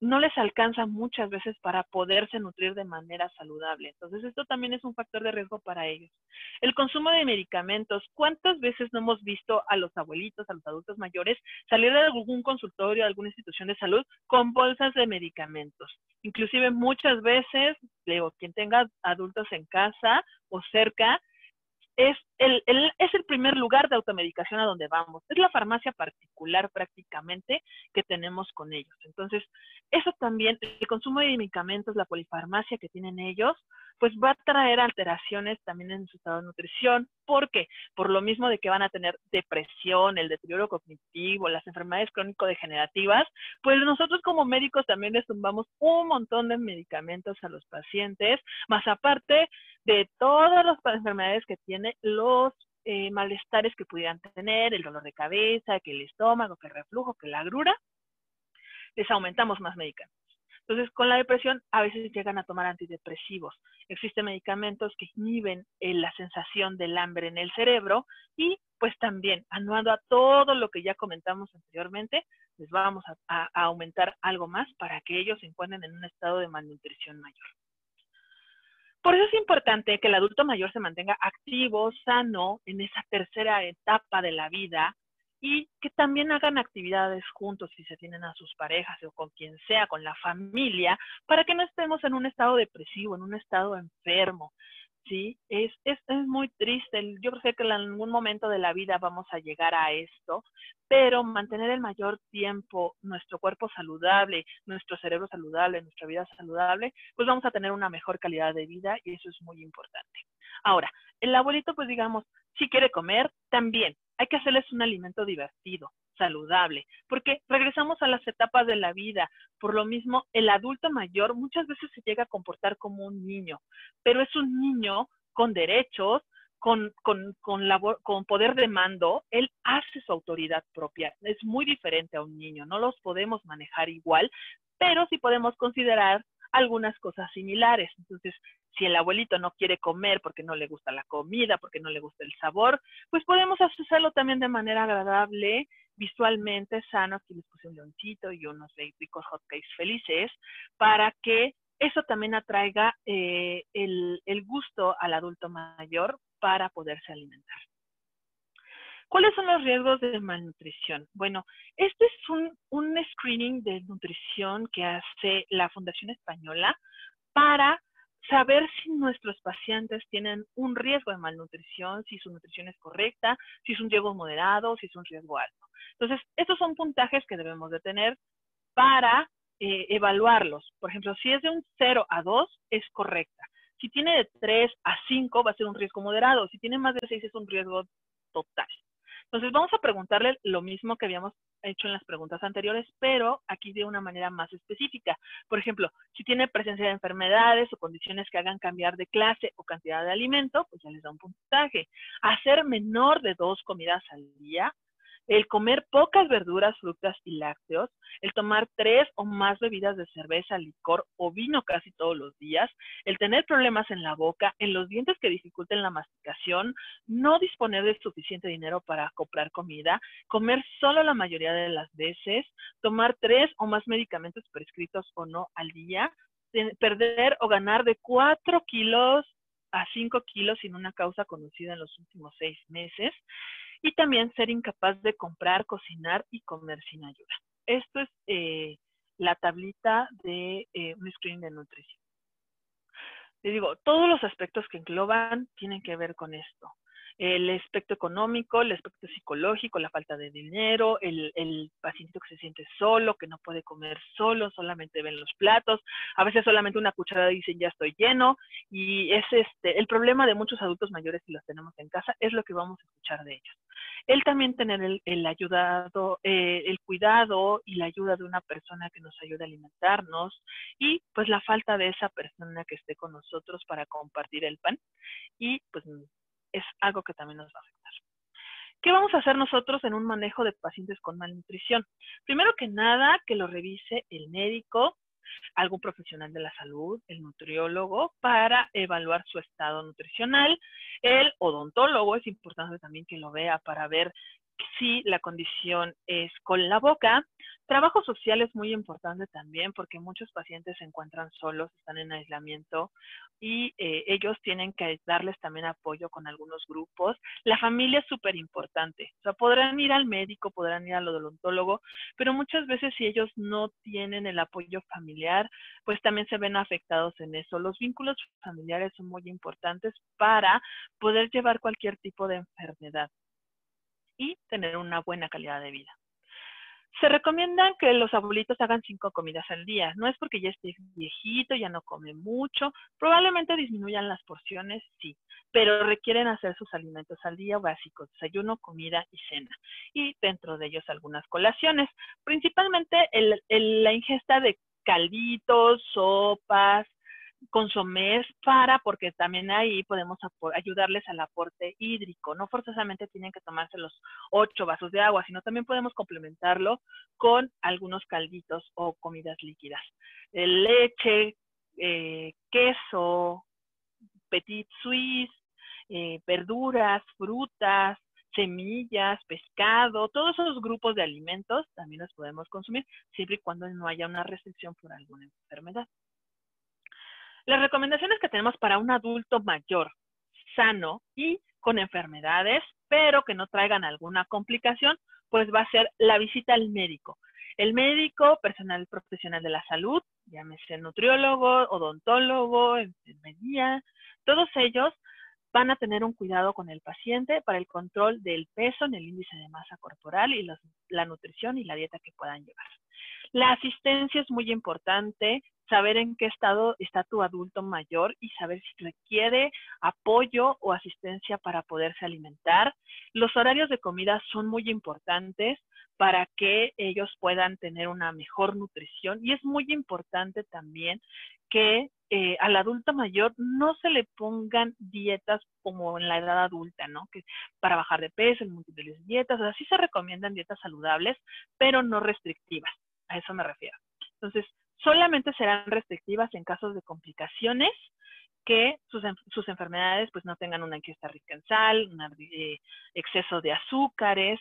no les alcanza muchas veces para poderse nutrir de manera saludable. Entonces, esto también es un factor de riesgo para ellos. El consumo de medicamentos. ¿Cuántas veces no hemos visto a los abuelitos, a los adultos mayores, salir de algún consultorio, de alguna institución de salud con bolsas de medicamentos? Inclusive muchas veces, digo, quien tenga adultos en casa o cerca, es el, es el primer lugar de automedicación a donde vamos. Es la farmacia particular prácticamente que tenemos con ellos. Entonces, eso también, el consumo de medicamentos, la polifarmacia que tienen ellos, pues va a traer alteraciones también en su estado de nutrición. ¿Por qué? Por lo mismo de que van a tener depresión, el deterioro cognitivo, las enfermedades crónico-degenerativas, pues nosotros como médicos también les tumbamos un montón de medicamentos a los pacientes, más aparte de todas las enfermedades que tiene, los eh, malestares que pudieran tener, el dolor de cabeza, que el estómago, que el reflujo, que la agrura, les aumentamos más medicamentos. Entonces, con la depresión a veces llegan a tomar antidepresivos. Existen medicamentos que inhiben eh, la sensación del hambre en el cerebro y pues también, anuando a todo lo que ya comentamos anteriormente, les vamos a aumentar algo más para que ellos se encuentren en un estado de malnutrición mayor. Por eso es importante que el adulto mayor se mantenga activo, sano en esa tercera etapa de la vida y que también hagan actividades juntos si se tienen a sus parejas o con quien sea, con la familia, para que no estemos en un estado depresivo, en un estado enfermo. ¿sí? Es, es, es muy triste. Yo creo que en algún momento de la vida vamos a llegar a esto, pero mantener el mayor tiempo nuestro cuerpo saludable, nuestro cerebro saludable, nuestra vida saludable, pues vamos a tener una mejor calidad de vida y eso es muy importante. Ahora, el abuelito, pues digamos, si quiere comer, también hay que hacerles un alimento divertido, saludable, porque regresamos a las etapas de la vida. Por lo mismo, el adulto mayor muchas veces se llega a comportar como un niño, pero es un niño con derechos, con, con, con, labor, con poder de mando, él hace su autoridad propia. Es muy diferente a un niño, no los podemos manejar igual, pero sí podemos considerar algunas cosas similares. Entonces, si el abuelito no quiere comer porque no le gusta la comida, porque no le gusta el sabor, pues podemos hacerlo también de manera agradable, visualmente sano. Aquí les puse un leoncito y unos ricos hotcakes felices para que eso también atraiga eh, el, gusto al adulto mayor para poderse alimentar. ¿Cuáles son los riesgos de malnutrición? Bueno, este es un, un, screening de nutrición que hace la Fundación Española para saber si nuestros pacientes tienen un riesgo de malnutrición, si su nutrición es correcta, si es un riesgo moderado, si es un riesgo alto. Entonces, estos son puntajes que debemos de tener para eh, evaluarlos. Por ejemplo, si es de un 0 a 2, es correcta. Si tiene de 3 a 5, va a ser un riesgo moderado. Si tiene más de 6, es un riesgo total. Entonces, vamos a preguntarle lo mismo que habíamos hecho en las preguntas anteriores, pero aquí de una manera más específica. Por ejemplo, si tiene presencia de enfermedades o condiciones que hagan cambiar de clase o cantidad de alimento, pues ya les da un puntaje. Hacer menor de dos comidas al día, el comer pocas verduras, frutas y lácteos, el tomar tres o más bebidas de cerveza, licor o vino casi todos los días, el tener problemas en la boca, en los dientes que dificulten la masticación, no disponer de suficiente dinero para comprar comida, comer solo la mayoría de las veces, tomar tres o más medicamentos prescritos o no al día, perder o ganar de cuatro kilos a cinco kilos sin una causa conocida en los últimos seis meses, y también ser incapaz de comprar, cocinar y comer sin ayuda. Esto es eh, la tablita de eh, un screen de nutrición. Les digo, todos los aspectos que engloban tienen que ver con esto el aspecto económico, el aspecto psicológico, la falta de dinero, el, el paciente que se siente solo, que no puede comer solo, solamente ven los platos, a veces solamente una cucharada dicen ya estoy lleno, y es este, el problema de muchos adultos mayores si los tenemos en casa, es lo que vamos a escuchar de ellos. El también tener el, el ayudado, eh, el cuidado y la ayuda de una persona que nos ayude a alimentarnos, y pues la falta de esa persona que esté con nosotros para compartir el pan, y pues es algo que también nos va a afectar. ¿Qué vamos a hacer nosotros en un manejo de pacientes con malnutrición? Primero que nada, que lo revise el médico, algún profesional de la salud, el nutriólogo, para evaluar su estado nutricional. El odontólogo es importante también que lo vea para ver si la condición es con la boca. Trabajo social es muy importante también porque muchos pacientes se encuentran solos, están en aislamiento y eh, ellos tienen que darles también apoyo con algunos grupos. La familia es súper importante. O sea, podrán ir al médico, podrán ir al odontólogo, pero muchas veces si ellos no tienen el apoyo familiar, pues también se ven afectados en eso. Los vínculos familiares son muy importantes para poder llevar cualquier tipo de enfermedad y tener una buena calidad de vida. Se recomienda que los abuelitos hagan cinco comidas al día. No es porque ya esté viejito, ya no come mucho. Probablemente disminuyan las porciones, sí, pero requieren hacer sus alimentos al día básicos, desayuno, comida y cena. Y dentro de ellos algunas colaciones. Principalmente la ingesta de calditos, sopas, consomés para, porque también ahí podemos ayudarles al aporte hídrico. No forzosamente tienen que tomarse los ocho vasos de agua, sino también podemos complementarlo con algunos calditos o comidas líquidas. leche, eh, queso, petit suisse, eh, verduras, frutas, semillas, pescado, todos esos grupos de alimentos también los podemos consumir siempre y cuando no haya una restricción por alguna enfermedad. Las recomendaciones que tenemos para un adulto mayor, sano y con enfermedades, pero que no traigan alguna complicación, pues va a ser la visita al médico. El médico, personal profesional de la salud, llámese nutriólogo, odontólogo, enfermería, todos ellos van a tener un cuidado con el paciente para el control del peso en el índice de masa corporal y la nutrición y la dieta que puedan llevar. La asistencia es muy importante, saber en qué estado está tu adulto mayor y saber si requiere apoyo o asistencia para poderse alimentar. Los horarios de comida son muy importantes para que ellos puedan tener una mejor nutrición y es muy importante también que eh, al adulto mayor no se le pongan dietas como en la edad adulta, ¿no? Que para bajar de peso, múltiples dietas, o sea, sí se recomiendan dietas saludables, pero no restrictivas, a eso me refiero. Entonces, solamente serán restrictivas en casos de complicaciones que sus, sus enfermedades pues no tengan una ingesta rica en sal, un eh, exceso de azúcares,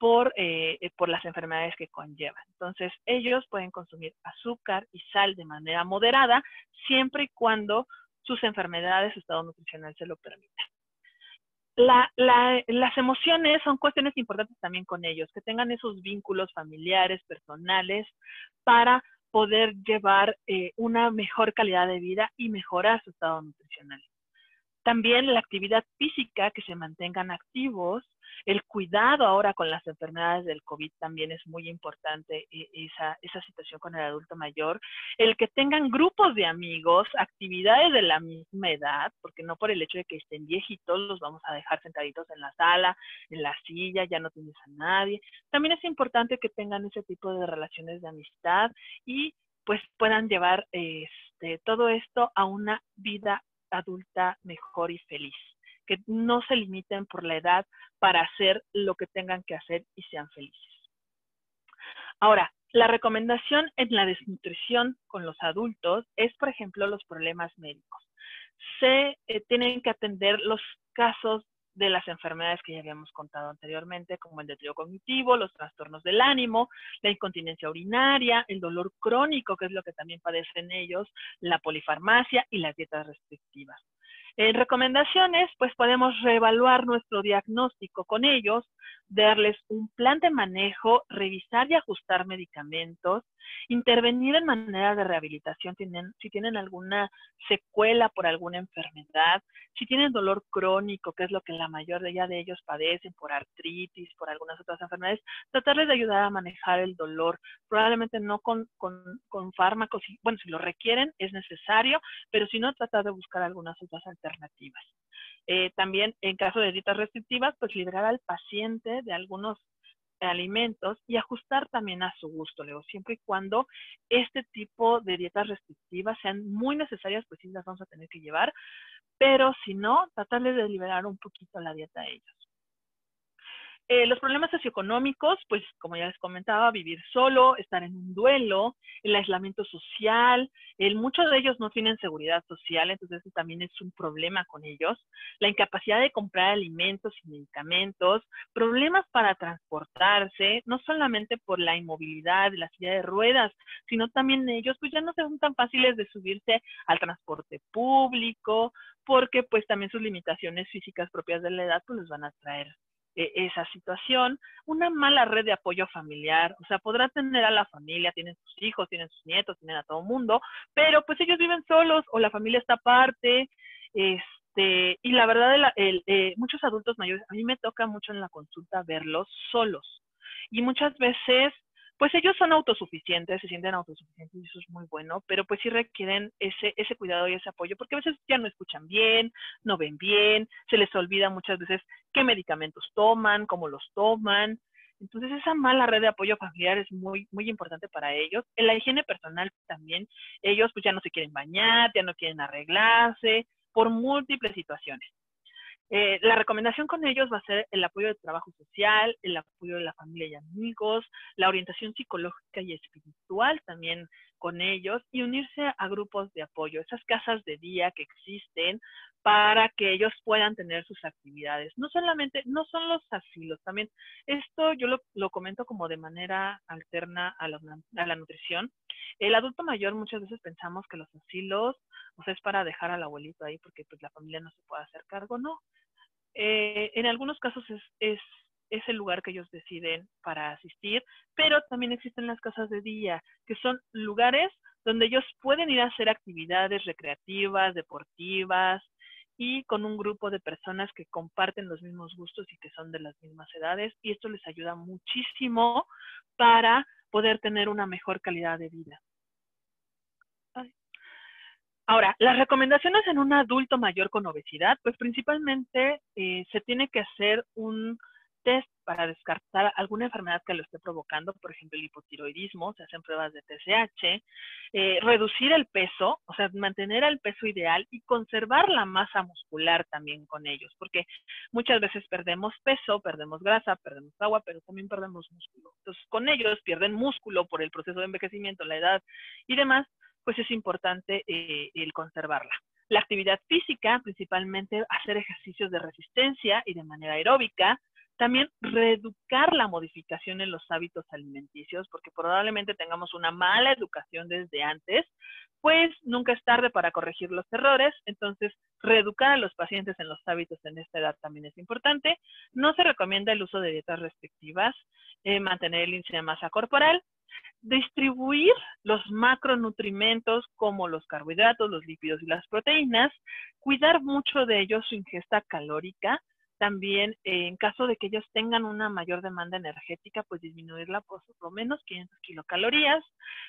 por, eh, eh, por las enfermedades que conllevan. Entonces, ellos pueden consumir azúcar y sal de manera moderada, siempre y cuando sus enfermedades, su estado nutricional se lo permita. las emociones son cuestiones importantes también con ellos, que tengan esos vínculos familiares, personales, para poder llevar eh, una mejor calidad de vida y mejorar su estado nutricional. También la actividad física, que se mantengan activos, el cuidado ahora con las enfermedades del COVID también es muy importante, e, esa, esa situación con el adulto mayor. El que tengan grupos de amigos, actividades de la misma edad, porque no por el hecho de que estén viejitos los vamos a dejar sentaditos en la sala, en la silla, ya no tienes a nadie. También es importante que tengan ese tipo de relaciones de amistad y pues puedan llevar este, todo esto a una vida adulta mejor y feliz que no se limiten por la edad para hacer lo que tengan que hacer y sean felices. Ahora, la recomendación en la desnutrición con los adultos es, por ejemplo, los problemas médicos. Se eh, tienen que atender los casos de las enfermedades que ya habíamos contado anteriormente, como el deterioro cognitivo, los trastornos del ánimo, la incontinencia urinaria, el dolor crónico, que es lo que también padecen ellos, la polifarmacia y las dietas restrictivas. En recomendaciones, pues podemos reevaluar nuestro diagnóstico con ellos, darles un plan de manejo, revisar y ajustar medicamentos, intervenir en manera de rehabilitación si tienen alguna secuela por alguna enfermedad, si tienen dolor crónico, que es lo que la mayoría de ellos padecen por artritis, por algunas otras enfermedades, tratarles de ayudar a manejar el dolor, probablemente no con, con fármacos, bueno, si lo requieren es necesario, pero si no, tratar de buscar algunas otras alternativas. Eh, también en caso de dietas restrictivas, pues liberar al paciente de algunos alimentos y ajustar también a su gusto, luego siempre y cuando este tipo de dietas restrictivas sean muy necesarias, pues sí las vamos a tener que llevar, pero si no, tratarles de liberar un poquito la dieta a ellos. Eh, los problemas socioeconómicos, pues como ya les comentaba, vivir solo, estar en un duelo, el aislamiento social, el, muchos de ellos no tienen seguridad social, entonces eso también es un problema con ellos, la incapacidad de comprar alimentos y medicamentos, problemas para transportarse, no solamente por la inmovilidad la silla de ruedas, sino también ellos pues ya no son tan fáciles de subirse al transporte público, porque pues también sus limitaciones físicas propias de la edad pues les van a traer e, esa situación, una mala red de apoyo familiar, o sea, podrá tener a la familia, tienen sus hijos, tienen sus nietos, tienen a todo mundo, pero pues ellos viven solos o la familia está aparte, este, y la verdad, el, eh, muchos adultos mayores, a mí me toca mucho en la consulta verlos solos, y muchas veces pues ellos son autosuficientes, se sienten autosuficientes y eso es muy bueno, pero pues sí requieren ese, ese cuidado y ese apoyo, porque a veces ya no escuchan bien, no ven bien, se les olvida muchas veces qué medicamentos toman, cómo los toman. Entonces esa mala red de apoyo familiar es muy, muy importante para ellos. En la higiene personal también, ellos pues ya no se quieren bañar, ya no quieren arreglarse, por múltiples situaciones. Eh, la recomendación con ellos va a ser el apoyo de trabajo social, el apoyo de la familia y amigos, la orientación psicológica y espiritual también con ellos y unirse a grupos de apoyo, esas casas de día que existen para que ellos puedan tener sus actividades. No solamente, no son los asilos, también esto yo lo, comento como de manera alterna a la, a la, nutrición. El adulto mayor muchas veces pensamos que los asilos pues, es para dejar al abuelito ahí porque pues la familia no se puede hacer cargo, no. Eh, en algunos casos es, es, es el lugar que ellos deciden para asistir, pero también existen las casas de día, que son lugares donde ellos pueden ir a hacer actividades recreativas, deportivas, y con un grupo de personas que comparten los mismos gustos y que son de las mismas edades y esto les ayuda muchísimo para poder tener una mejor calidad de vida. Ahora, las recomendaciones en un adulto mayor con obesidad, pues principalmente eh, se tiene que hacer un test para descartar alguna enfermedad que lo esté provocando, por ejemplo, el hipotiroidismo, se hacen pruebas de TSH, eh, reducir el peso, o sea, mantener el peso ideal y conservar la masa muscular también con ellos, porque muchas veces perdemos peso, perdemos grasa, perdemos agua, pero también perdemos músculo. Entonces, con ellos pierden músculo por el proceso de envejecimiento, la edad y demás, pues es importante eh, el conservarla. La actividad física, principalmente hacer ejercicios de resistencia y de manera aeróbica, también reeducar la modificación en los hábitos alimenticios, porque probablemente tengamos una mala educación desde antes, pues nunca es tarde para corregir los errores. Entonces, reeducar a los pacientes en los hábitos en esta edad también es importante. No se recomienda el uso de dietas restrictivas, eh, mantener el índice de masa corporal, distribuir los macronutrimentos como los carbohidratos, los lípidos y las proteínas, cuidar mucho de ellos su ingesta calórica, también, eh, en caso de que ellos tengan una mayor demanda energética, pues disminuirla por lo menos 500 kilocalorías,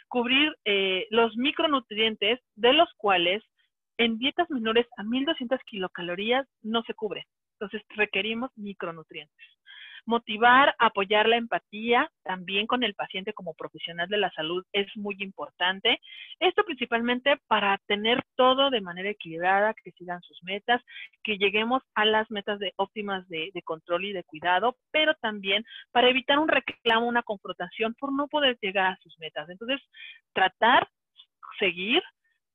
cubrir eh, los micronutrientes de los cuales en dietas menores a 1200 kilocalorías no se cubren. Entonces requerimos micronutrientes motivar, apoyar la empatía también con el paciente como profesional de la salud es muy importante. Esto principalmente para tener todo de manera equilibrada, que sigan sus metas, que lleguemos a las metas de óptimas de, de control y de cuidado, pero también para evitar un reclamo, una confrontación por no poder llegar a sus metas. Entonces, tratar, seguir,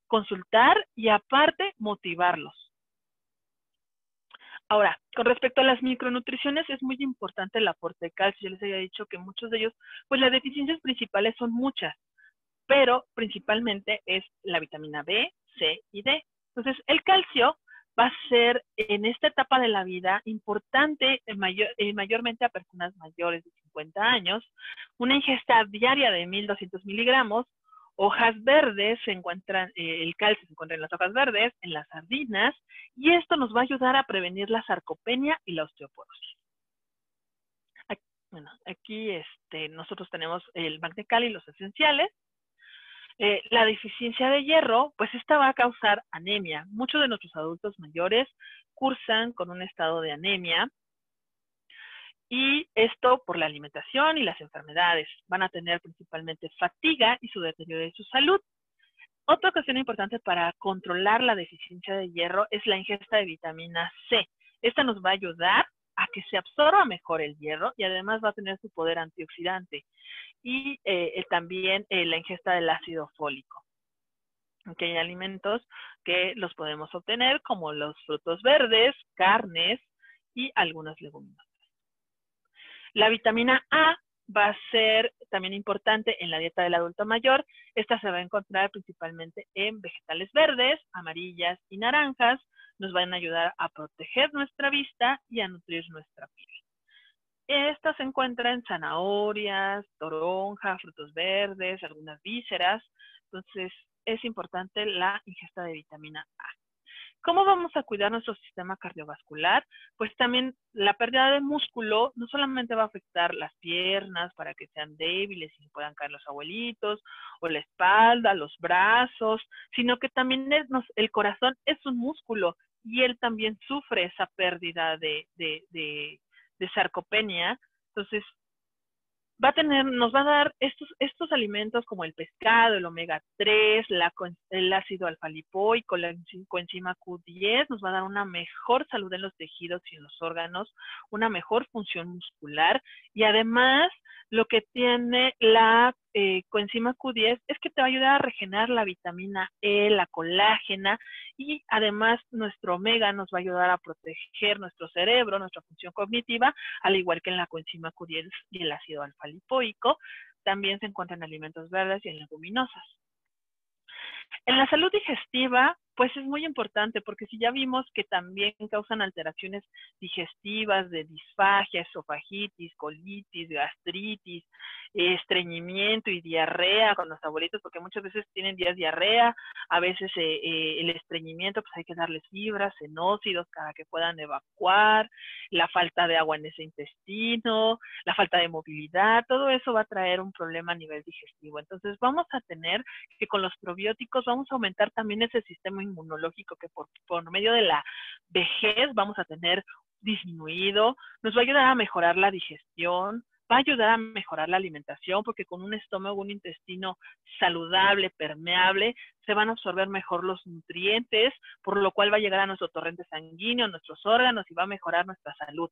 consultar y aparte motivarlos. Ahora, con respecto a las micronutriciones, es muy importante el aporte de calcio. Yo les había dicho que muchos de ellos, pues las deficiencias principales son muchas, pero principalmente es la vitamina B, C y D. Entonces, el calcio va a ser en esta etapa de la vida importante mayor, eh, mayormente a personas mayores de 50 años, una ingesta diaria de 1200 miligramos hojas verdes, se encuentran, eh, el calcio se encuentra en las hojas verdes, en las sardinas, y esto nos va a ayudar a prevenir la sarcopenia y la osteoporosis. Bueno, aquí este, nosotros tenemos el magnecal y los esenciales. Eh, la deficiencia de hierro, pues esta va a causar anemia. Muchos de nuestros adultos mayores cursan con un estado de anemia, y esto por la alimentación y las enfermedades. Van a tener principalmente fatiga y su deterioro de su salud. Otra cuestión importante para controlar la deficiencia de hierro es la ingesta de vitamina C. Esta nos va a ayudar a que se absorba mejor el hierro y además va a tener su poder antioxidante. Y eh, también eh, la ingesta del ácido fólico. Que hay alimentos que los podemos obtener como los frutos verdes, carnes y algunas leguminosas. La vitamina A va a ser también importante en la dieta del adulto mayor. Esta se va a encontrar principalmente en vegetales verdes, amarillas y naranjas. Nos van a ayudar a proteger nuestra vista y a nutrir nuestra piel. Esta se encuentra en zanahorias, toronja, frutos verdes, algunas vísceras. Entonces, es importante la ingesta de vitamina A. ¿Cómo vamos a cuidar nuestro sistema cardiovascular? Pues también la pérdida de músculo no solamente va a afectar las piernas para que sean débiles y puedan caer los abuelitos, o la espalda, los brazos, sino que también el corazón es un músculo y él también sufre esa pérdida de, de, de, de sarcopenia. Entonces, va a tener, nos va a dar estos, estos alimentos como el pescado, el omega 3, la, el ácido alfa-lipoico, la coenzima Q10, nos va a dar una mejor salud en los tejidos y en los órganos, una mejor función muscular y además lo que tiene la eh, coenzima Q10 es que te va a ayudar a regenerar la vitamina E, la colágena y además nuestro omega nos va a ayudar a proteger nuestro cerebro, nuestra función cognitiva, al igual que en la coenzima Q10 y el ácido alfa-lipoico. También se encuentran en alimentos verdes y en leguminosas. En la salud digestiva, pues es muy importante porque si ya vimos que también causan alteraciones digestivas de disfagia, esofagitis, colitis, gastritis, estreñimiento y diarrea con los abuelitos, porque muchas veces tienen días diarrea, a veces eh, eh, el estreñimiento, pues hay que darles fibras, senócidos para que puedan evacuar, la falta de agua en ese intestino, la falta de movilidad, todo eso va a traer un problema a nivel digestivo. Entonces vamos a tener que con los probióticos vamos a aumentar también ese sistema inmunológico que por, medio de la vejez vamos a tener disminuido, nos va a ayudar a mejorar la digestión, va a ayudar a mejorar la alimentación porque con un estómago, un intestino saludable, permeable, se van a absorber mejor los nutrientes, por lo cual va a llegar a nuestro torrente sanguíneo, a nuestros órganos y va a mejorar nuestra salud.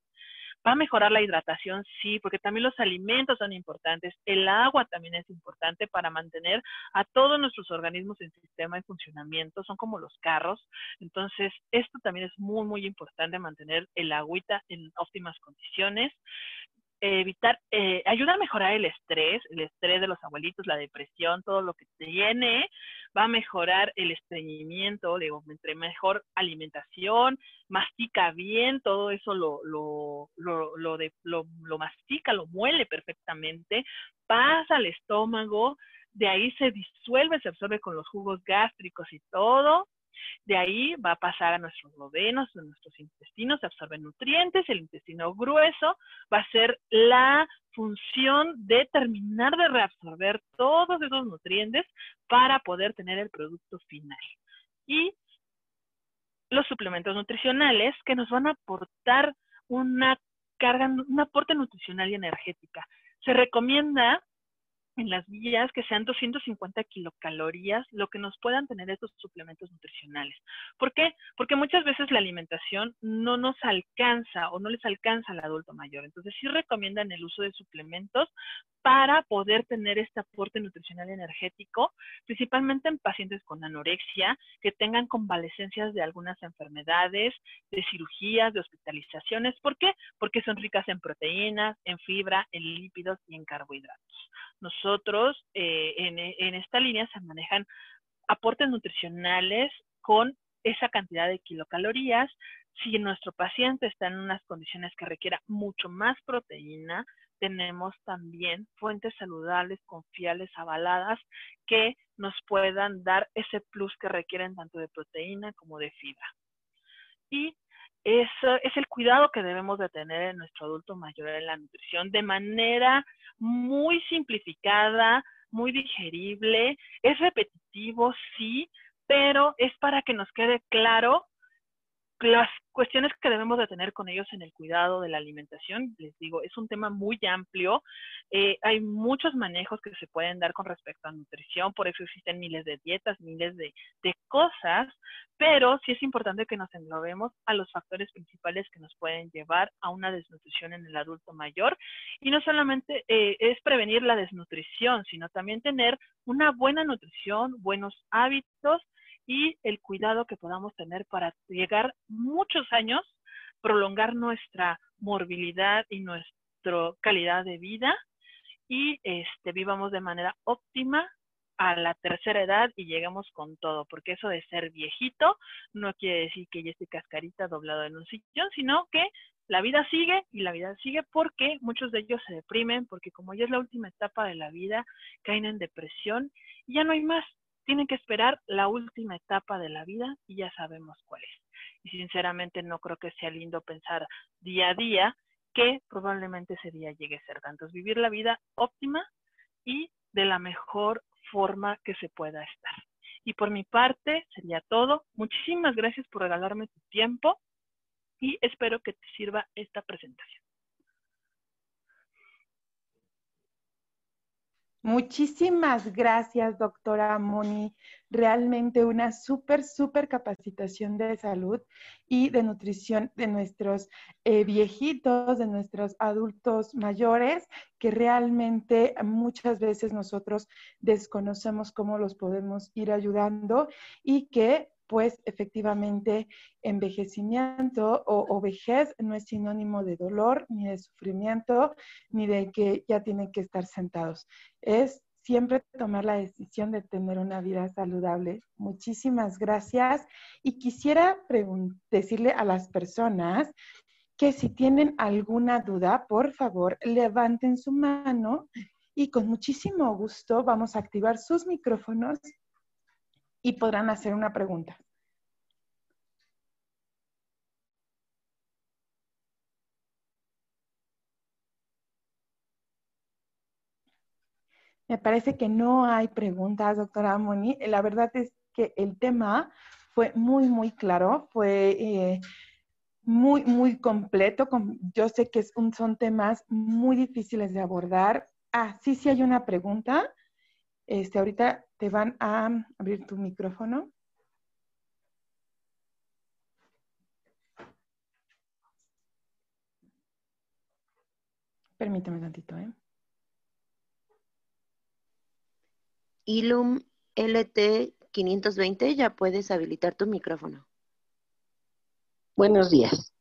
Va a mejorar la hidratación, sí, porque también los alimentos son importantes. El agua también es importante para mantener a todos nuestros organismos en sistema de funcionamiento. Son como los carros. Entonces, esto también es muy, muy importante mantener el agüita en óptimas condiciones evitar, eh, ayuda a mejorar el estrés, el estrés de los abuelitos, la depresión, todo lo que tiene, va a mejorar el estreñimiento, digo, entre mejor alimentación, mastica bien, todo eso lo, lo, lo, lo, de, lo, lo mastica, lo muele perfectamente, pasa al estómago, de ahí se disuelve, se absorbe con los jugos gástricos y todo, de ahí va a pasar a nuestros lodenos, a nuestros intestinos, se absorben nutrientes, el intestino grueso va a ser la función de terminar de reabsorber todos esos nutrientes para poder tener el producto final. Y los suplementos nutricionales que nos van a aportar una carga, un aporte nutricional y energética. Se recomienda en las vías que sean 250 kilocalorías, lo que nos puedan tener estos suplementos nutricionales. ¿Por qué? Porque muchas veces la alimentación no nos alcanza o no les alcanza al adulto mayor. Entonces sí recomiendan el uso de suplementos para poder tener este aporte nutricional energético, principalmente en pacientes con anorexia, que tengan convalecencias de algunas enfermedades, de cirugías, de hospitalizaciones. ¿Por qué? Porque son ricas en proteínas, en fibra, en lípidos y en carbohidratos. Nosotros eh, en, en esta línea se manejan aportes nutricionales con esa cantidad de kilocalorías. Si nuestro paciente está en unas condiciones que requiera mucho más proteína, tenemos también fuentes saludables, confiables, avaladas, que nos puedan dar ese plus que requieren tanto de proteína como de fibra. Y eso es el cuidado que debemos de tener en nuestro adulto mayor en la nutrición de manera muy simplificada, muy digerible, es repetitivo, sí, pero es para que nos quede claro las cuestiones que debemos de tener con ellos en el cuidado de la alimentación, les digo, es un tema muy amplio. Eh, hay muchos manejos que se pueden dar con respecto a nutrición, por eso existen miles de dietas, miles de, cosas, pero sí es importante que nos englobemos a los factores principales que nos pueden llevar a una desnutrición en el adulto mayor. Y no solamente eh, es prevenir la desnutrición, sino también tener una buena nutrición, buenos hábitos y el cuidado que podamos tener para llegar muchos años, prolongar nuestra morbilidad y nuestra calidad de vida y este, vivamos de manera óptima a la tercera edad y llegamos con todo, porque eso de ser viejito no quiere decir que ya esté cascarita doblado en un sillón, sino que la vida sigue y la vida sigue porque muchos de ellos se deprimen, porque como ya es la última etapa de la vida, caen en depresión y ya no hay más tienen que esperar la última etapa de la vida y ya sabemos cuál es. Y sinceramente no creo que sea lindo pensar día a día que probablemente ese día llegue cerca. Entonces, vivir la vida óptima y de la mejor forma que se pueda estar. Y por mi parte sería todo. Muchísimas gracias por regalarme tu tiempo y espero que te sirva esta presentación. Muchísimas gracias, doctora Moni. Realmente una súper, súper capacitación de salud y de nutrición de nuestros eh, viejitos, de nuestros adultos mayores, que realmente muchas veces nosotros desconocemos cómo los podemos ir ayudando y que pues efectivamente envejecimiento o, vejez no es sinónimo de dolor, ni de sufrimiento, ni de que ya tienen que estar sentados. Es siempre tomar la decisión de tener una vida saludable. Muchísimas gracias. Y quisiera decirle a las personas que si tienen alguna duda, por favor, levanten su mano y con muchísimo gusto vamos a activar sus micrófonos y podrán hacer una pregunta. Me parece que no hay preguntas, doctora Moni. La verdad es que el tema fue muy, muy claro, fue eh, muy, muy completo. Yo sé que son temas muy difíciles de abordar. Ah, sí, sí hay una pregunta. Este, ahorita te van a abrir tu micrófono. Permíteme tantito, ¿eh? Ilum LT 520, ya puedes habilitar tu micrófono. Buenos días.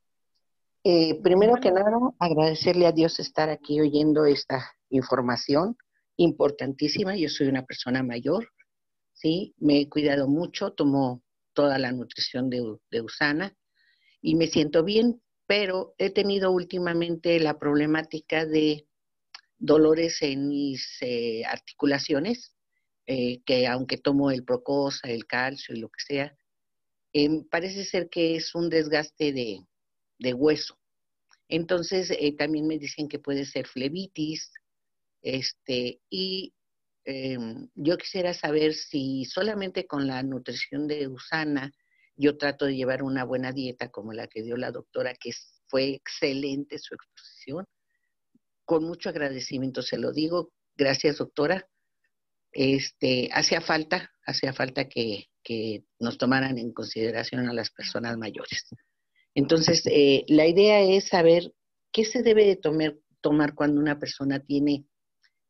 Eh, primero que nada, agradecerle a Dios estar aquí oyendo esta información importantísima. Yo soy una persona mayor, ¿sí? Me he cuidado mucho, tomo toda la nutrición de, Usana y me siento bien, pero he tenido últimamente la problemática de dolores en mis eh, articulaciones eh, que aunque tomo el Procosa, el calcio y lo que sea, em, parece ser que es un desgaste de, hueso. Entonces, eh, también me dicen que puede ser flebitis, este, y em, yo quisiera saber si solamente con la nutrición de Usana yo trato de llevar una buena dieta como la que dio la doctora, que fue excelente su exposición. Con mucho agradecimiento se lo digo. Gracias, doctora este, hacía falta, hacía falta que, nos tomaran en consideración a las personas mayores. Entonces, eh, la idea es saber qué se debe de tomar, tomar cuando una persona tiene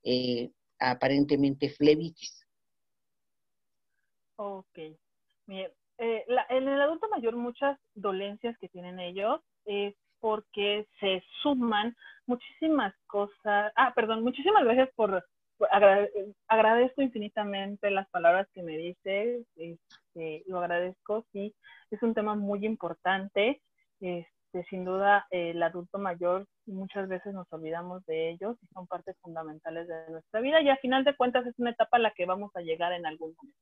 eh, aparentemente flebitis. Ok. Bien. Eh, en el adulto mayor muchas dolencias que tienen ellos es porque se suman muchísimas cosas. Ah, perdón, muchísimas gracias por agradezco infinitamente las palabras que me dices, este, lo agradezco, sí, es un tema muy importante, este, sin duda el adulto mayor muchas veces nos olvidamos de ellos y son partes fundamentales de nuestra vida y a final de cuentas es una etapa a la que vamos a llegar en algún momento.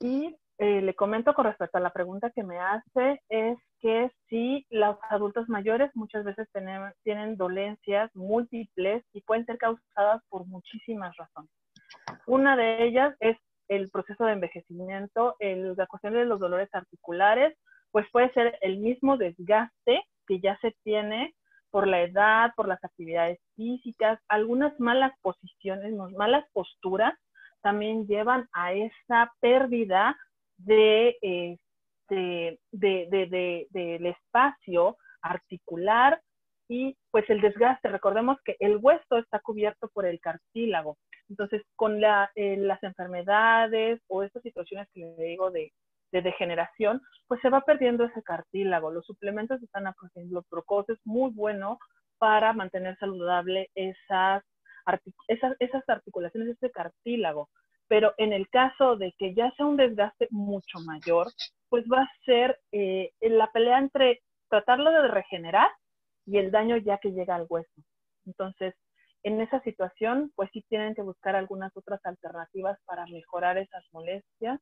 Y eh, le comento con respecto a la pregunta que me hace, es que si los adultos mayores muchas veces tienen, tienen dolencias múltiples y pueden ser causadas por muchísimas razones. Una de ellas es el proceso de envejecimiento, el, la cuestión de los dolores articulares, pues puede ser el mismo desgaste que ya se tiene por la edad, por las actividades físicas, algunas malas posiciones, malas posturas también llevan a esa pérdida de, este, de, del espacio articular y pues el desgaste. Recordemos que el hueso está cubierto por el cartílago. Entonces, con la, eh, las enfermedades o estas situaciones que le digo de, de, degeneración, pues se va perdiendo ese cartílago. Los suplementos están, ejemplo, Procosa es muy bueno para mantener saludable esas articulaciones, ese cartílago pero en el caso de que ya sea un desgaste mucho mayor, pues va a ser eh, la pelea entre tratarlo de regenerar y el daño ya que llega al hueso. Entonces, en esa situación, pues sí tienen que buscar algunas otras alternativas para mejorar esas molestias.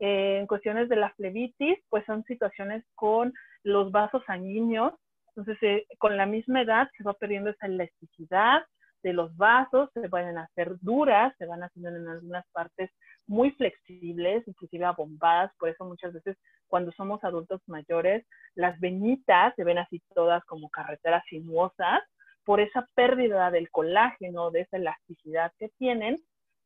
Eh, en cuestiones de la flebitis, pues son situaciones con los vasos sanguíneos. Entonces, eh, con la misma edad se va perdiendo esa elasticidad, de los vasos se pueden hacer duras, se van haciendo en algunas partes muy flexibles, inclusive abombadas, por eso muchas veces cuando somos adultos mayores, las venitas se ven así todas como carreteras sinuosas, por esa pérdida del colágeno, de esa elasticidad que tienen,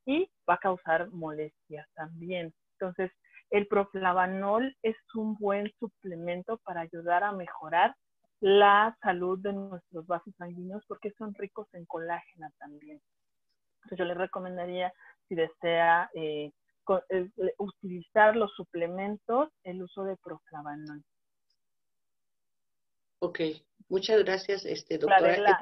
y va a causar molestias también. Entonces, el proflavanol es un buen suplemento para ayudar a mejorar la salud de nuestros vasos sanguíneos porque son ricos en colágeno también. Entonces yo les recomendaría, si desea eh, eh, utilizar los suplementos, el uso de proflavanol. Ok, muchas gracias, este, doctora.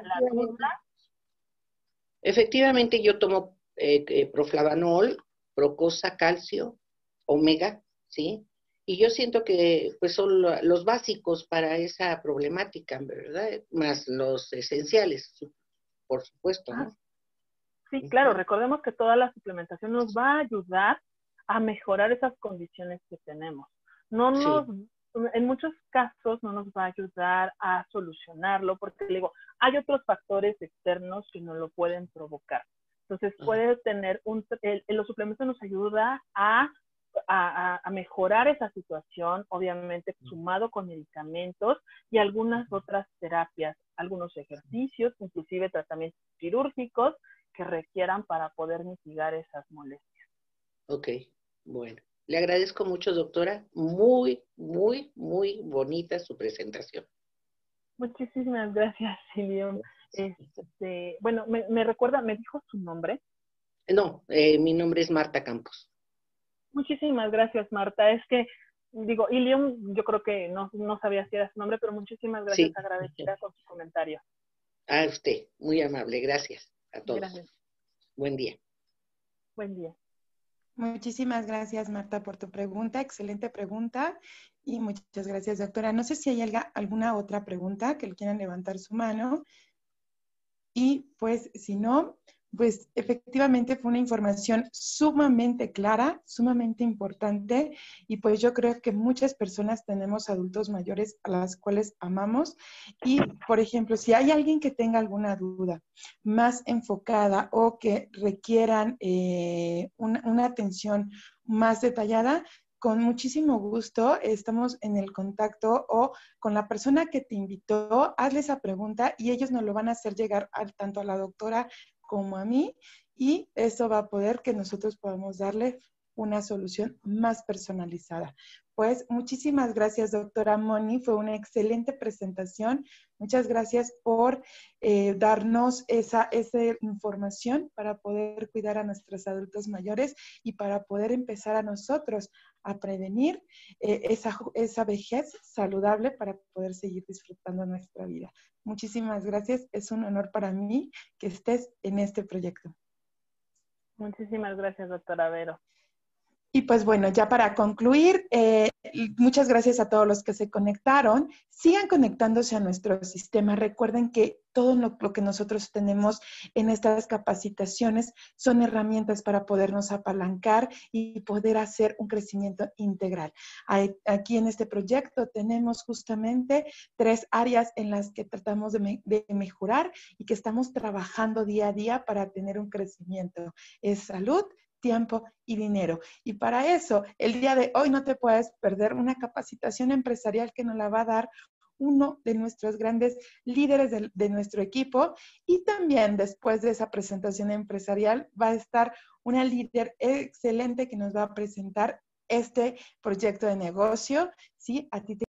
Efectivamente, yo tomo eh, proflavanol, procosa, calcio, omega, ¿sí? Y yo siento que pues son los básicos para esa problemática, ¿verdad? Más los esenciales, por supuesto, ¿no? Sí, claro, recordemos que toda la suplementación nos va a ayudar a mejorar esas condiciones que tenemos. No nos, en muchos casos no nos va a ayudar a solucionarlo porque digo, hay otros factores externos que no lo pueden provocar. Entonces puede tener un, el, los suplementos nos ayuda a, a, a, mejorar esa situación, obviamente sumado con medicamentos y algunas otras terapias, algunos ejercicios, inclusive tratamientos quirúrgicos que requieran para poder mitigar esas molestias. Ok, bueno. Le agradezco mucho, doctora. Muy, muy, muy bonita su presentación. Muchísimas gracias, Silvio. Este, bueno, me, recuerda, ¿me dijo su nombre? No, eh, mi nombre es Marta Campos. Muchísimas gracias, Marta. Es que, digo, Ilium, yo creo que no, no sabía si era su nombre, pero muchísimas gracias, sí. agradecida con su comentario. A usted, muy amable, gracias a todos. Buen día. Buen día. Muchísimas gracias, Marta, por tu pregunta. Excelente pregunta. Y muchas gracias, doctora. No sé si hay alguna otra pregunta que le quieran levantar su mano. Y pues, si no, pues efectivamente fue una información sumamente clara, sumamente importante y pues yo creo que muchas personas tenemos adultos mayores a las cuales amamos. Y por ejemplo, si hay alguien que tenga alguna duda más enfocada o que requieran eh, una, una atención más detallada, con muchísimo gusto estamos en el contacto o con la persona que te invitó, hazle esa pregunta y ellos nos lo van a hacer llegar al, tanto a la doctora como a mí y eso va a poder que nosotros podamos darle una solución más personalizada. Pues muchísimas gracias, doctora Moni. Fue una excelente presentación. Muchas gracias por eh, darnos esa, información para poder cuidar a nuestros adultos mayores y para poder empezar a nosotros a prevenir eh, esa, esa vejez saludable para poder seguir disfrutando nuestra vida. Muchísimas gracias. Es un honor para mí que estés en este proyecto. Muchísimas gracias, doctora Vero. Y pues bueno, ya para concluir, eh, muchas gracias a todos los que se conectaron. Sigan conectándose a nuestro sistema. Recuerden que todo lo, que nosotros tenemos en estas capacitaciones son herramientas para podernos apalancar y poder hacer un crecimiento integral. Aquí en este proyecto tenemos justamente tres áreas en las que tratamos de, de mejorar y que estamos trabajando día a día para tener un crecimiento. Es salud, tiempo y dinero. Y para eso, el día de hoy no te puedes perder una capacitación empresarial que nos la va a dar uno de nuestros grandes líderes de, nuestro equipo. Y también después de esa presentación empresarial va a estar una líder excelente que nos va a presentar este proyecto de negocio. ¿sí? A ti te